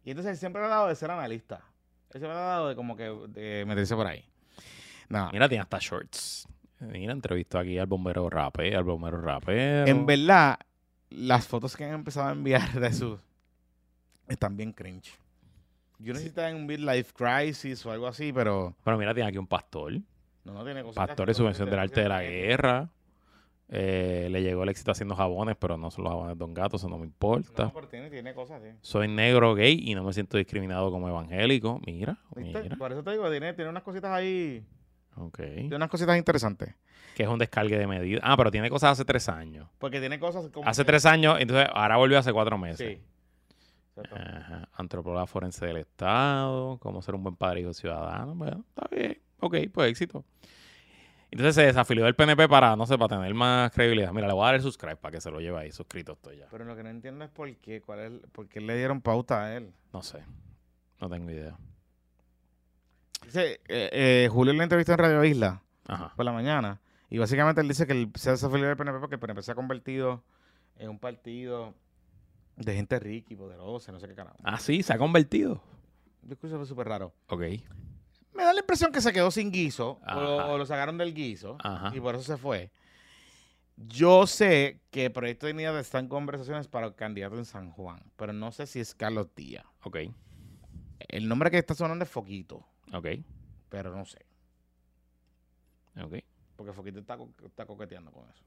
Y entonces él siempre ha dado de ser analista. Él siempre ha dado de como que de meterse por ahí. Mira, tiene hasta shorts. Mira, entrevistó aquí al bombero rape, al bombero rapero. En verdad, las fotos que han empezado a enviar de sus están bien cringe. Yo no sé si está en un midlife crisis o algo así, pero Pero mira, tiene aquí un pastor. no, no tiene cosas. Pastor de subvención del arte de la guerra. Eh, le llegó el éxito haciendo jabones, pero no son los jabones Don Gato, eso no me importa. No, pero tiene, tiene cosas, sí. Soy negro gay y no me siento discriminado como evangélico. Mira, mira. Por eso te digo, tiene, tiene unas cositas ahí, Ok. tiene unas cositas interesantes. Que es un descargue de medidas. Ah, pero tiene cosas hace tres años. Porque tiene cosas como. Hace que- tres años, entonces ahora volvió hace cuatro meses. Sí. Ajá. Antropóloga forense del Estado, cómo ser un buen padre y hijo ciudadano. Bueno, está bien. Ok, pues éxito. Entonces se desafilió del PNP para, no sé, para tener más credibilidad. Mira, le voy a dar el subscribe para que se lo lleve ahí. Suscrito estoy ya. Pero lo que no entiendo es por qué, cuál es, por qué le dieron pauta a él. No sé. No tengo idea. Dice, eh, eh, Julio le entrevistó en Radio Isla Ajá. por la mañana y básicamente él dice que él se desafilió del PNP porque el PNP se ha convertido en un partido de gente rica y poderosa, no sé qué carajo. Ah, sí, se ha convertido. Discurso súper raro. Ok. Me da la impresión que se quedó sin guiso o, lo sacaron del guiso Ajá. y por eso se fue. Yo sé que Proyecto de Dignidad está en conversaciones para el candidato en San Juan, pero no sé si es Carlos Díaz. Ok. El nombre que está sonando es Foquito, Ok. pero no sé. Ok. Porque Foquito está, co- está coqueteando con eso.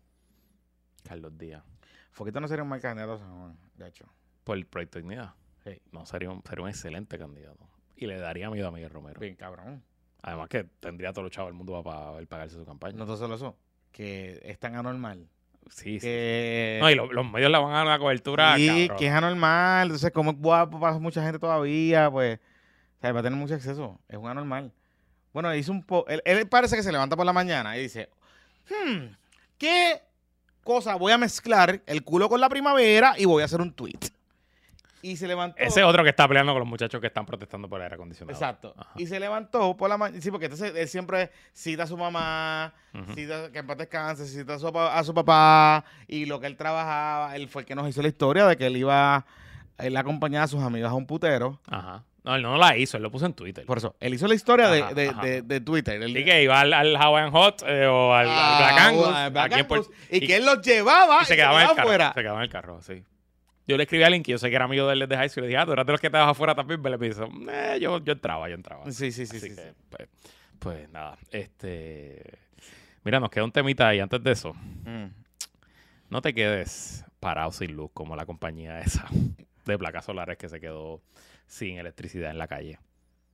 Carlos Díaz. Foquito no sería un mal candidato a San Juan, de hecho. Por el proyecto de dignidad. Sí. No, sería un, sería un excelente candidato. Y le daría miedo a Miguel Romero. Bien, cabrón. Además que tendría todo los chavos del mundo para él pagarse su campaña. No solo eso, que es tan anormal. sí, sí. Que, No, y lo- los medios le van a dar una cobertura. sí, cabrón. que es anormal. Entonces, como es guapo para mucha gente todavía, pues, o sea, va a tener mucho acceso. Es un anormal. Bueno, hizo un po él, él parece que se levanta por la mañana y dice, hmm, ¿qué cosa voy a mezclar el culo con la primavera y voy a hacer un tweet? Y se levantó. Ese otro que está peleando con los muchachos que están protestando por el aire acondicionado. Exacto. Ajá. Y se levantó por la mañana. Sí, porque entonces él siempre cita a su mamá, Ujú. cita, que en paz descanse, cita a su, a su papá y lo que él trabajaba. Él fue el que nos hizo la historia de que él iba, él acompañaba a sus amigos a un putero. Ajá. No, él no la hizo, él lo puso en Twitter. Por eso, él hizo la historia de, Ajá, de, ajá. de- de Twitter. Él- Sí, que iba al, al Hawaiian Hot eh, o al, al Ah, Black Angus. al Black Angus, y, que él los llevaba y se quedaba en el carro. afuera. Se quedaba en el carro, sí. Yo le escribí a alguien que yo sé que era amigo de él desde high school. Y le dije, ah, tú eras de los que estabas afuera también. Me le piso. Eh, yo, yo entraba, yo entraba. Sí, sí, sí. Así sí, que, sí. Pues, pues nada, este... Mira, nos queda un temita ahí antes de eso. Mm. No te quedes parado sin luz como la compañía esa de placas solares que se quedó sin electricidad en la calle.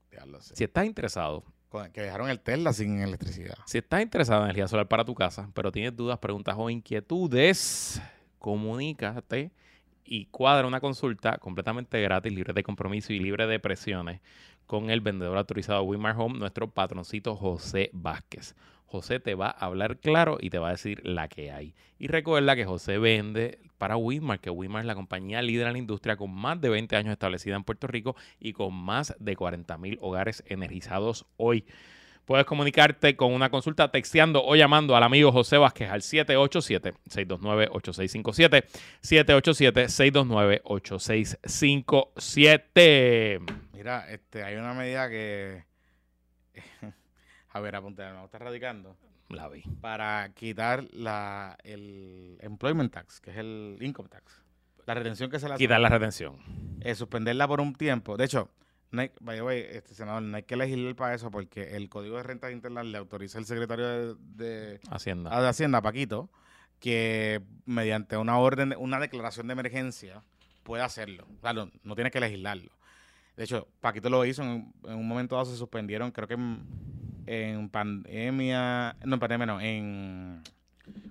Diablo, sí. Si estás interesado, Con- Que dejaron el Tesla sin electricidad. si estás interesado en energía solar para tu casa, pero tienes dudas, preguntas o inquietudes, comunícate y cuadra una consulta completamente gratis, libre de compromiso y libre de presiones con el vendedor autorizado Wimar Home, nuestro patroncito José Vázquez. José te va a hablar claro y te va a decir la que hay. Y recuerda que José vende para Wimar, que Wimar es la compañía líder en la industria con más de 20 años establecida en Puerto Rico y con más de 40 mil hogares energizados hoy. Puedes comunicarte con una consulta texteando o llamando al amigo José Vázquez al 787-629-8657. 787-629-8657. Mira, este, hay una medida que. A ver, apunta, no está radicando. La vi. Para quitar la, el employment tax, que es el income tax. La retención que se le hace. Quitar la retención. eh, suspenderla por un tiempo. De hecho, no hay, by the way, este senador, no hay que legislar para eso porque el Código de Renta Interna le autoriza al secretario de, de- Hacienda. de Hacienda, Paquito, que mediante una orden, de- una declaración de emergencia puede hacerlo. O sea, no, no tiene que legislarlo. De hecho, Paquito lo hizo, en, en un momento dado se suspendieron, creo que en, en pandemia, no en pandemia, no, en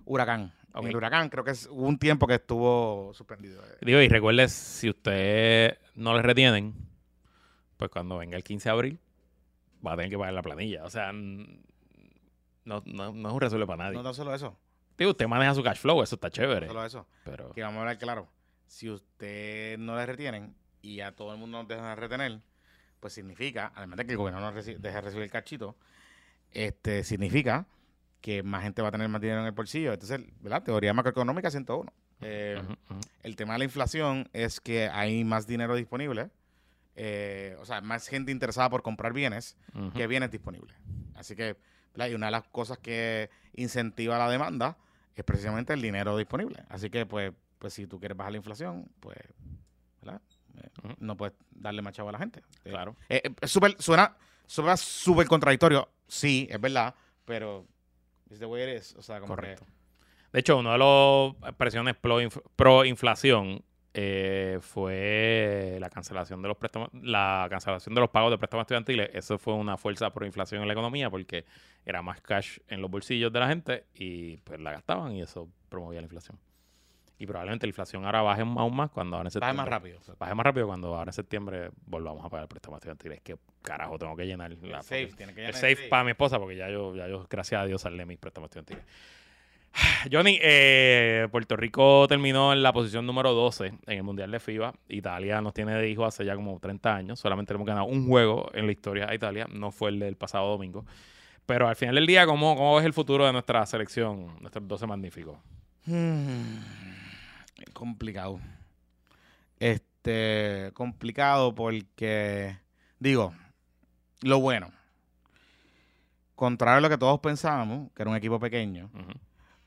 huracán. En el huracán creo que es, hubo un tiempo que estuvo suspendido. Digo, y recuerde, si usted no le retienen, pues cuando venga el 15 de abril, va a tener que pagar la planilla. O sea, no, no, no es un resuelve para nadie. No tan solo eso, Digo, usted maneja su cash flow, eso está no chévere. solo eso. Pero Que vamos a hablar claro. Si usted no le retienen y a todo el mundo nos dejan de retener, pues significa, además de que el gobierno no reci- deja de recibir el cachito, este significa que más gente va a tener más dinero en el bolsillo. Entonces, ¿verdad? Teoría macroeconómica 101. Eh. El tema de la inflación es que hay más dinero disponible, eh, o sea, más gente interesada por comprar bienes que bienes disponibles. Así que, ¿verdad? y una de las cosas que incentiva la demanda es precisamente el dinero disponible. Así que, pues, pues si tú quieres bajar la inflación, pues, ¿verdad? Eh. No puedes darle más chavo a la gente. Eh, Claro. eh, eh, suena súper contradictorio, sí, es verdad, pero es the way it is. O sea, como que- Correcto. De hecho, uno de los presiones pro, inf- pro inflación eh, fue la cancelación de los préstamos, la cancelación de los pagos de préstamos estudiantiles. Eso fue una fuerza pro inflación en la economía porque era más cash en los bolsillos de la gente y pues la gastaban y eso promovía la inflación. Y probablemente la inflación ahora baje aún más cuando ahora en baje septiembre. más rápido. Baje más rápido cuando ahora en septiembre volvamos a pagar préstamos estudiantiles. Que carajo, tengo que llenar la El safe, tiene que el safe para mi esposa, porque ya yo, ya yo, gracias a Dios, saldé mis préstamos estudiantiles. Johnny, eh, Puerto Rico terminó en la posición número 12 en el Mundial de FIBA. Italia nos tiene de hijo hace ya como 30 años. Solamente hemos ganado un juego en la historia a Italia. No fue el del pasado domingo. Pero al final del día, ¿cómo, cómo ves el futuro de nuestra selección? Nuestros 12 magníficos. Hmm, complicado. Este, complicado porque, digo, lo bueno, contrario a lo que todos pensábamos, que era un equipo pequeño,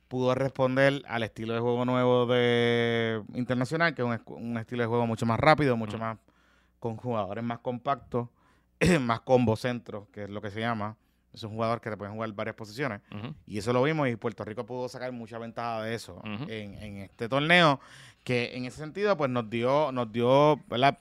pudo responder al estilo de juego nuevo de internacional, que es un, un estilo de juego mucho más rápido, mucho más con jugadores más compactos, más combo centro, que es lo que se llama. Es un jugador que te puede jugar varias posiciones. Y eso lo vimos y Puerto Rico pudo sacar mucha ventaja de eso en, en este torneo, que en ese sentido pues nos dio, nos dio, ¿verdad?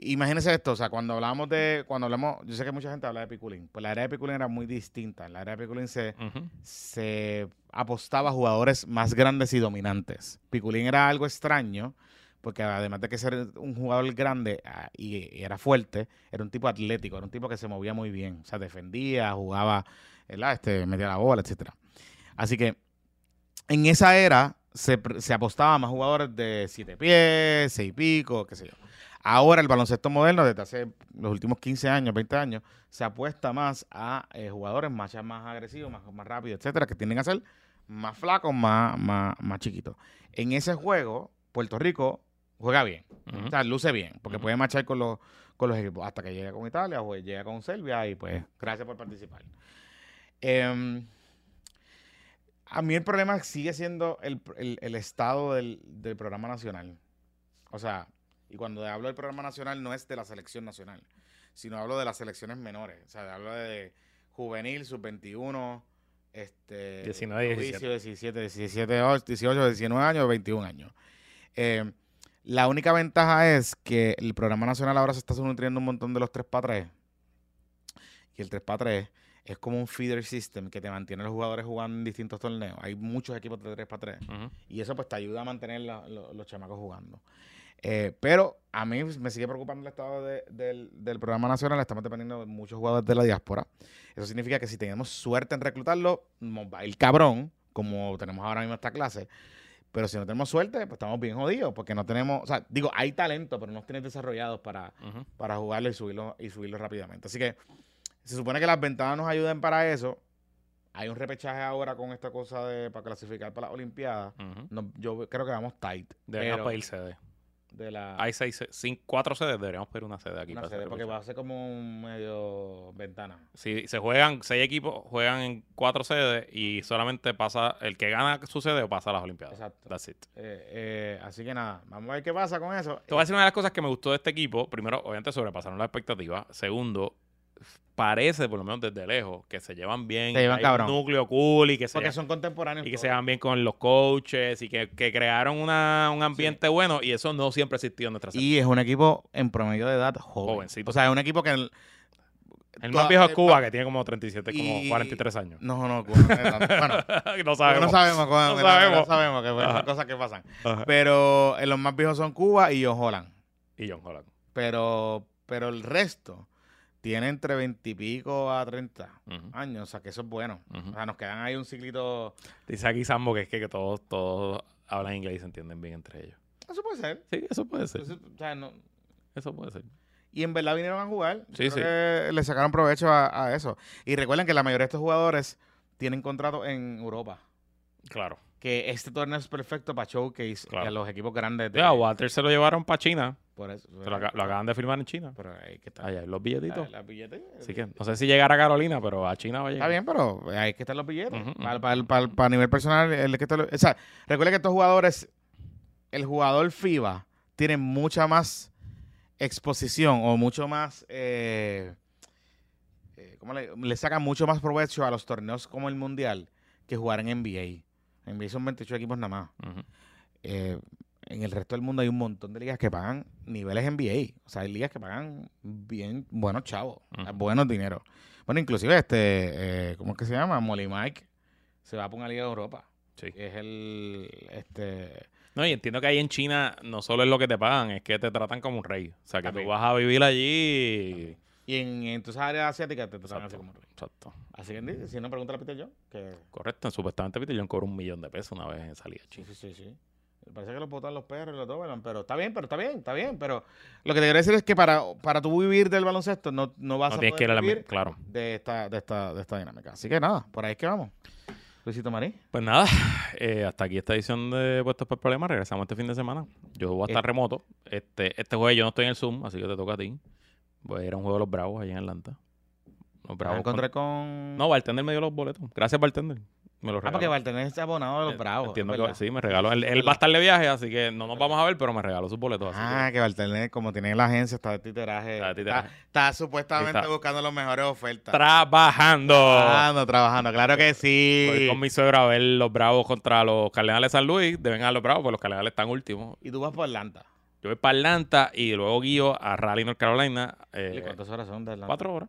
Imagínense esto, o sea, cuando hablamos de, cuando hablamos, yo sé que mucha gente habla de Piculín, pues la era de Piculín era muy distinta. En la era de Piculín se, se apostaba a jugadores más grandes y dominantes. Piculín era algo extraño, porque además de que ser un jugador grande ah, y, era fuerte, era un tipo atlético, era un tipo que se movía muy bien, o sea, defendía, jugaba, ¿verdad? Este, metía la bola, etcétera. Así que en esa era se, se apostaba a más jugadores de siete pies, seis pico, qué sé yo. Ahora el baloncesto moderno, desde hace los últimos 15 años, 20 años, se apuesta más a eh, jugadores más, más agresivos, más, más rápidos, etcétera, que tienden a ser más flacos, más, más, más chiquitos. En ese juego, Puerto Rico juega bien. O sea, luce bien, porque puede marchar con los, con los equipos hasta que llegue con Italia o llega con Serbia y pues gracias por participar. Em, a mí el problema sigue siendo el, el- el estado del, del programa nacional. O sea, y cuando hablo del programa nacional no es de la selección nacional, sino hablo de las selecciones menores. O sea, hablo de juvenil, sub-21, este, 19, novicio, 17, 17, 18, 19 años, 21 años. Eh, la única ventaja es que el programa nacional ahora se está nutriendo un montón de los 3 para 3. Y el 3 para 3 es como un feeder system que te mantiene a los jugadores jugando en distintos torneos. Hay muchos equipos de 3 para 3. Ujú. Y eso pues te ayuda a mantener la- lo- los chamacos jugando. Eh, pero a mí me sigue preocupando el estado de- del, del programa nacional. Estamos dependiendo de muchos jugadores de la diáspora. Eso significa que si tenemos suerte en reclutarlo, nos va a ir cabrón, como tenemos ahora mismo esta clase. Pero si no tenemos suerte, pues estamos bien jodidos, porque no tenemos, o sea, digo, hay talento, pero no tienes desarrollados para, para jugarlo y subirlo, y subirlo rápidamente. Así que se supone que las ventanas nos ayuden para eso. Hay un repechaje ahora con esta cosa de para clasificar para las Olimpiadas. No, yo creo que vamos tight. Deberíamos pero pedir sede. De la Hay seis, se- cinco, cuatro sedes, deberíamos pedir una sede aquí. una para sede, porque va a ser como un medio ventana. Si se juegan, seis equipos juegan en cuatro sedes y solamente pasa, el que gana su sede o pasa a las Olimpiadas. Exacto. That's it. Eh, eh, así que nada, vamos a ver qué pasa con eso. Te voy a decir una de las cosas que me gustó de este equipo. Primero, obviamente sobrepasaron las expectativas. Segundo, parece, por lo menos desde lejos, que se llevan bien. Se llevan hay cabrón. un núcleo cool y que se, porque son contemporáneos. y que todos. se llevan bien con los coaches y que, que crearon una- un ambiente bueno y eso no siempre existió en nuestra selección. Y es un equipo en promedio de edad joven. Jovencito. O sea, es un equipo que... el- más viejo es eh, Cuba, que tiene como 37, como y- 43 años. No, no, Cuba no es tanto. Bueno, no sabemos. no sabemos, No no sabemos. sabemos que son cosas que pasan. Ajá. Pero eh, los más viejos son Cuba y John Holland. Y John Holland. Pero, pero el resto tiene entre 20 y pico a 30 Ujú, años. O sea, que eso es bueno. O sea, nos quedan ahí un ciclito... Dice aquí Sambo que es que, que todos, todos hablan inglés y se entienden bien entre ellos. Eso puede ser. Sí, eso puede ser. Eso- o sea, no- Eso puede ser. Y en verdad vinieron a jugar. Yo Sí, creo sí. que le sacaron provecho a, a eso. Y recuerden que la mayoría de estos jugadores tienen contrato en Europa. Claro. Que este torneo es perfecto para showcase Claro. a los equipos grandes. de- Ya, Walter se lo llevaron para China. Por eso. Se lo, aca- lo acaban de firmar en China. Pero hay que estar. Allá hay los billetitos. Así que no sé si llegará a Carolina, pero a China va a llegar. Está bien, pero hay que estar los billetes. Para, ujú. para- para- para nivel personal, el que estar- o sea, recuerden que estos jugadores, el jugador FIBA tiene mucha más exposición o mucho más, eh, eh, ¿cómo le, le saca mucho más provecho a los torneos como el Mundial que jugar en NBA. En NBA son 28 equipos nada más. Eh, en el resto del mundo hay un montón de ligas que pagan niveles NBA. O sea, hay ligas que pagan bien buenos chavos, buenos dineros. Bueno, inclusive este, eh, ¿cómo es que se llama? Molly Mike se va para una liga de Europa. Sí. Es el, este, No, y entiendo que ahí en China no solo es lo que te pagan, es que te tratan como un rey. O sea, que tú vas a vivir allí. y en, en tus áreas asiáticas te tratan así como rey. Exacto. Así que si no, pregunta a Peter John, que Correcto. Supuestamente Peter John cobró un millón de pesos una vez en salida china. sí, sí, sí. Parece que los botan los perros y los dobelan, pero está bien, pero está bien, está bien. Pero lo que te quiero decir es que para, para tú vivir del baloncesto no, no vas No a que poder ir a la... vivir Claro. de esta, de esta, de esta dinámica. Así que nada, por ahí es que vamos. Luisito Marí. Pues nada, eh, hasta aquí esta edición de Puestos por Problemas. Regresamos este fin de semana. Yo voy a estar Eh. remoto. Este, este jueves yo no estoy en el Zoom, así que te toca a ti. Voy a ir a un juego de los Bravos allá en Atlanta. Los Bravos. encontrar con- con... No, Bartender me dio los boletos. Gracias, Bartender. Me los ah, porque Bartender es abonado de los Eh, bravos. Entiendo que sí, me regaló. Él, va a estar de viaje, así que no nos vamos a ver, pero me regaló sus boletos. así Ah, que Bartender, como tiene la agencia, está de titeraje. Está de titeraje. Está, está supuestamente Está- buscando las mejores que- ofertas. Trabajando. Trabajando, trabajando. Claro que Voy sí. con mi suegra a ver los Bravos contra los Cardenales de San Luis. Deben a los Bravos, porque los Cardenales están últimos. Y tú vas por Atlanta. Yo voy para Atlanta y luego guío a Raleigh, North Carolina. eh, ¿Y cuántas horas son de Atlanta? cuatro horas.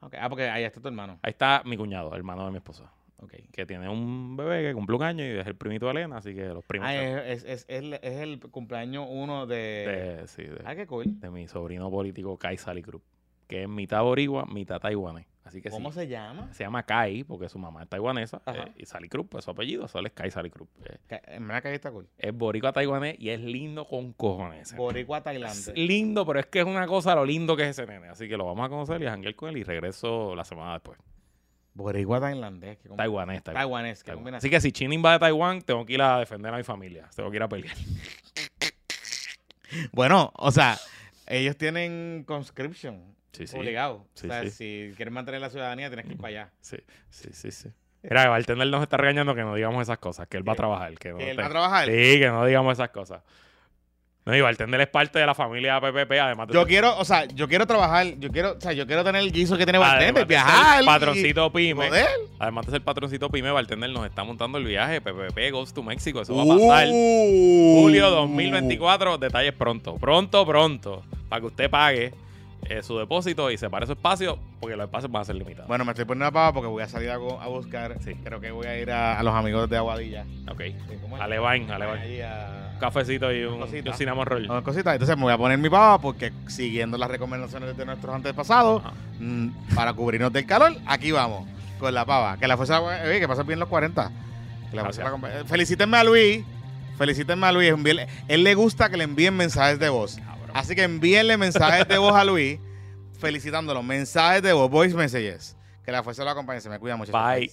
Ah. Ah, porque ahí está tu hermano. Ahí está mi cuñado, hermano de mi esposa, Que tiene un bebé que cumple un año y es el primito de Elena, así que los primos Ah, de, es, es, es, el, es el cumpleaños uno de... sí, de- Ah, qué cool. de mi sobrino político Kai Sally Cruz, que es mitad boricua, mitad taiwanés. Así que ¿Cómo sí, se llama? se llama Kai porque su mamá es taiwanesa eh, y Sally Cruz, pues su apellido, solo es Kai Sally Cruz. Eh, En verdad que ahí está cool. es boricua taiwanés y es lindo con cojones. Boricua, Es Tailandia. lindo, pero es que es una cosa lo lindo que es ese nene. Así que lo vamos a conocer y a janguear con él y regreso la semana después. Boricua, tailandés. com- Taiwanés, taiwanés. Taiwanés. Taiwán. combinación. Así que si China invade Taiwán, tengo que ir a defender a mi familia. Tengo que ir a pelear. Bueno, o sea, ellos tienen conscription. Sí, sí. Obligado. Sí, o sea, si quieres mantener la ciudadanía, tienes que ir para allá. Sí, sí, sí, sí. Mira, el bartender nos está regañando que no digamos esas cosas, que él va a trabajar. Que, no Que él te- va a trabajar. Sí, que no digamos esas cosas. No, y Bartender es parte de la familia PPP, además de Yo quiero, o sea, yo quiero trabajar, yo quiero, o sea, yo quiero tener el guiso que tiene Bartender, viajar. y- patroncito pyme. joder. Además de ser patroncito pyme, Bartender nos está montando el viaje PPP Goes to México. Eso va a pasar. Uh. Julio 2024, detalles pronto. Pronto, pronto. Para que usted pague eh, su depósito y separe su espacio, porque los espacios van a ser limitados. Bueno, me estoy poniendo la pava porque voy a salir a, a buscar. Sí. Creo que voy a ir a, a los amigos de Aguadilla. ok. Sí, ¿cómo es? A Levain, a Levain. Cafecito y un, Cosita. y un cinnamon roll. unas cositas. Entonces me voy a poner mi pava porque siguiendo las recomendaciones de nuestros antepasados, Ajá. mm, para cubrirnos del calor, aquí vamos, con la pava. Que la fuerza, oye, que pasen bien los 40. Que la fuerza la eh, Felicítenme a Luis. Felicítenme a Luis. Envíenle- él le gusta que le envíen mensajes de voz. Cabrón. Así que envíenle mensajes de voz a Luis, felicitándolo. Mensajes de voz, voice messages. Que la fuerza lo acompañe. Se me cuida mucho. Bye.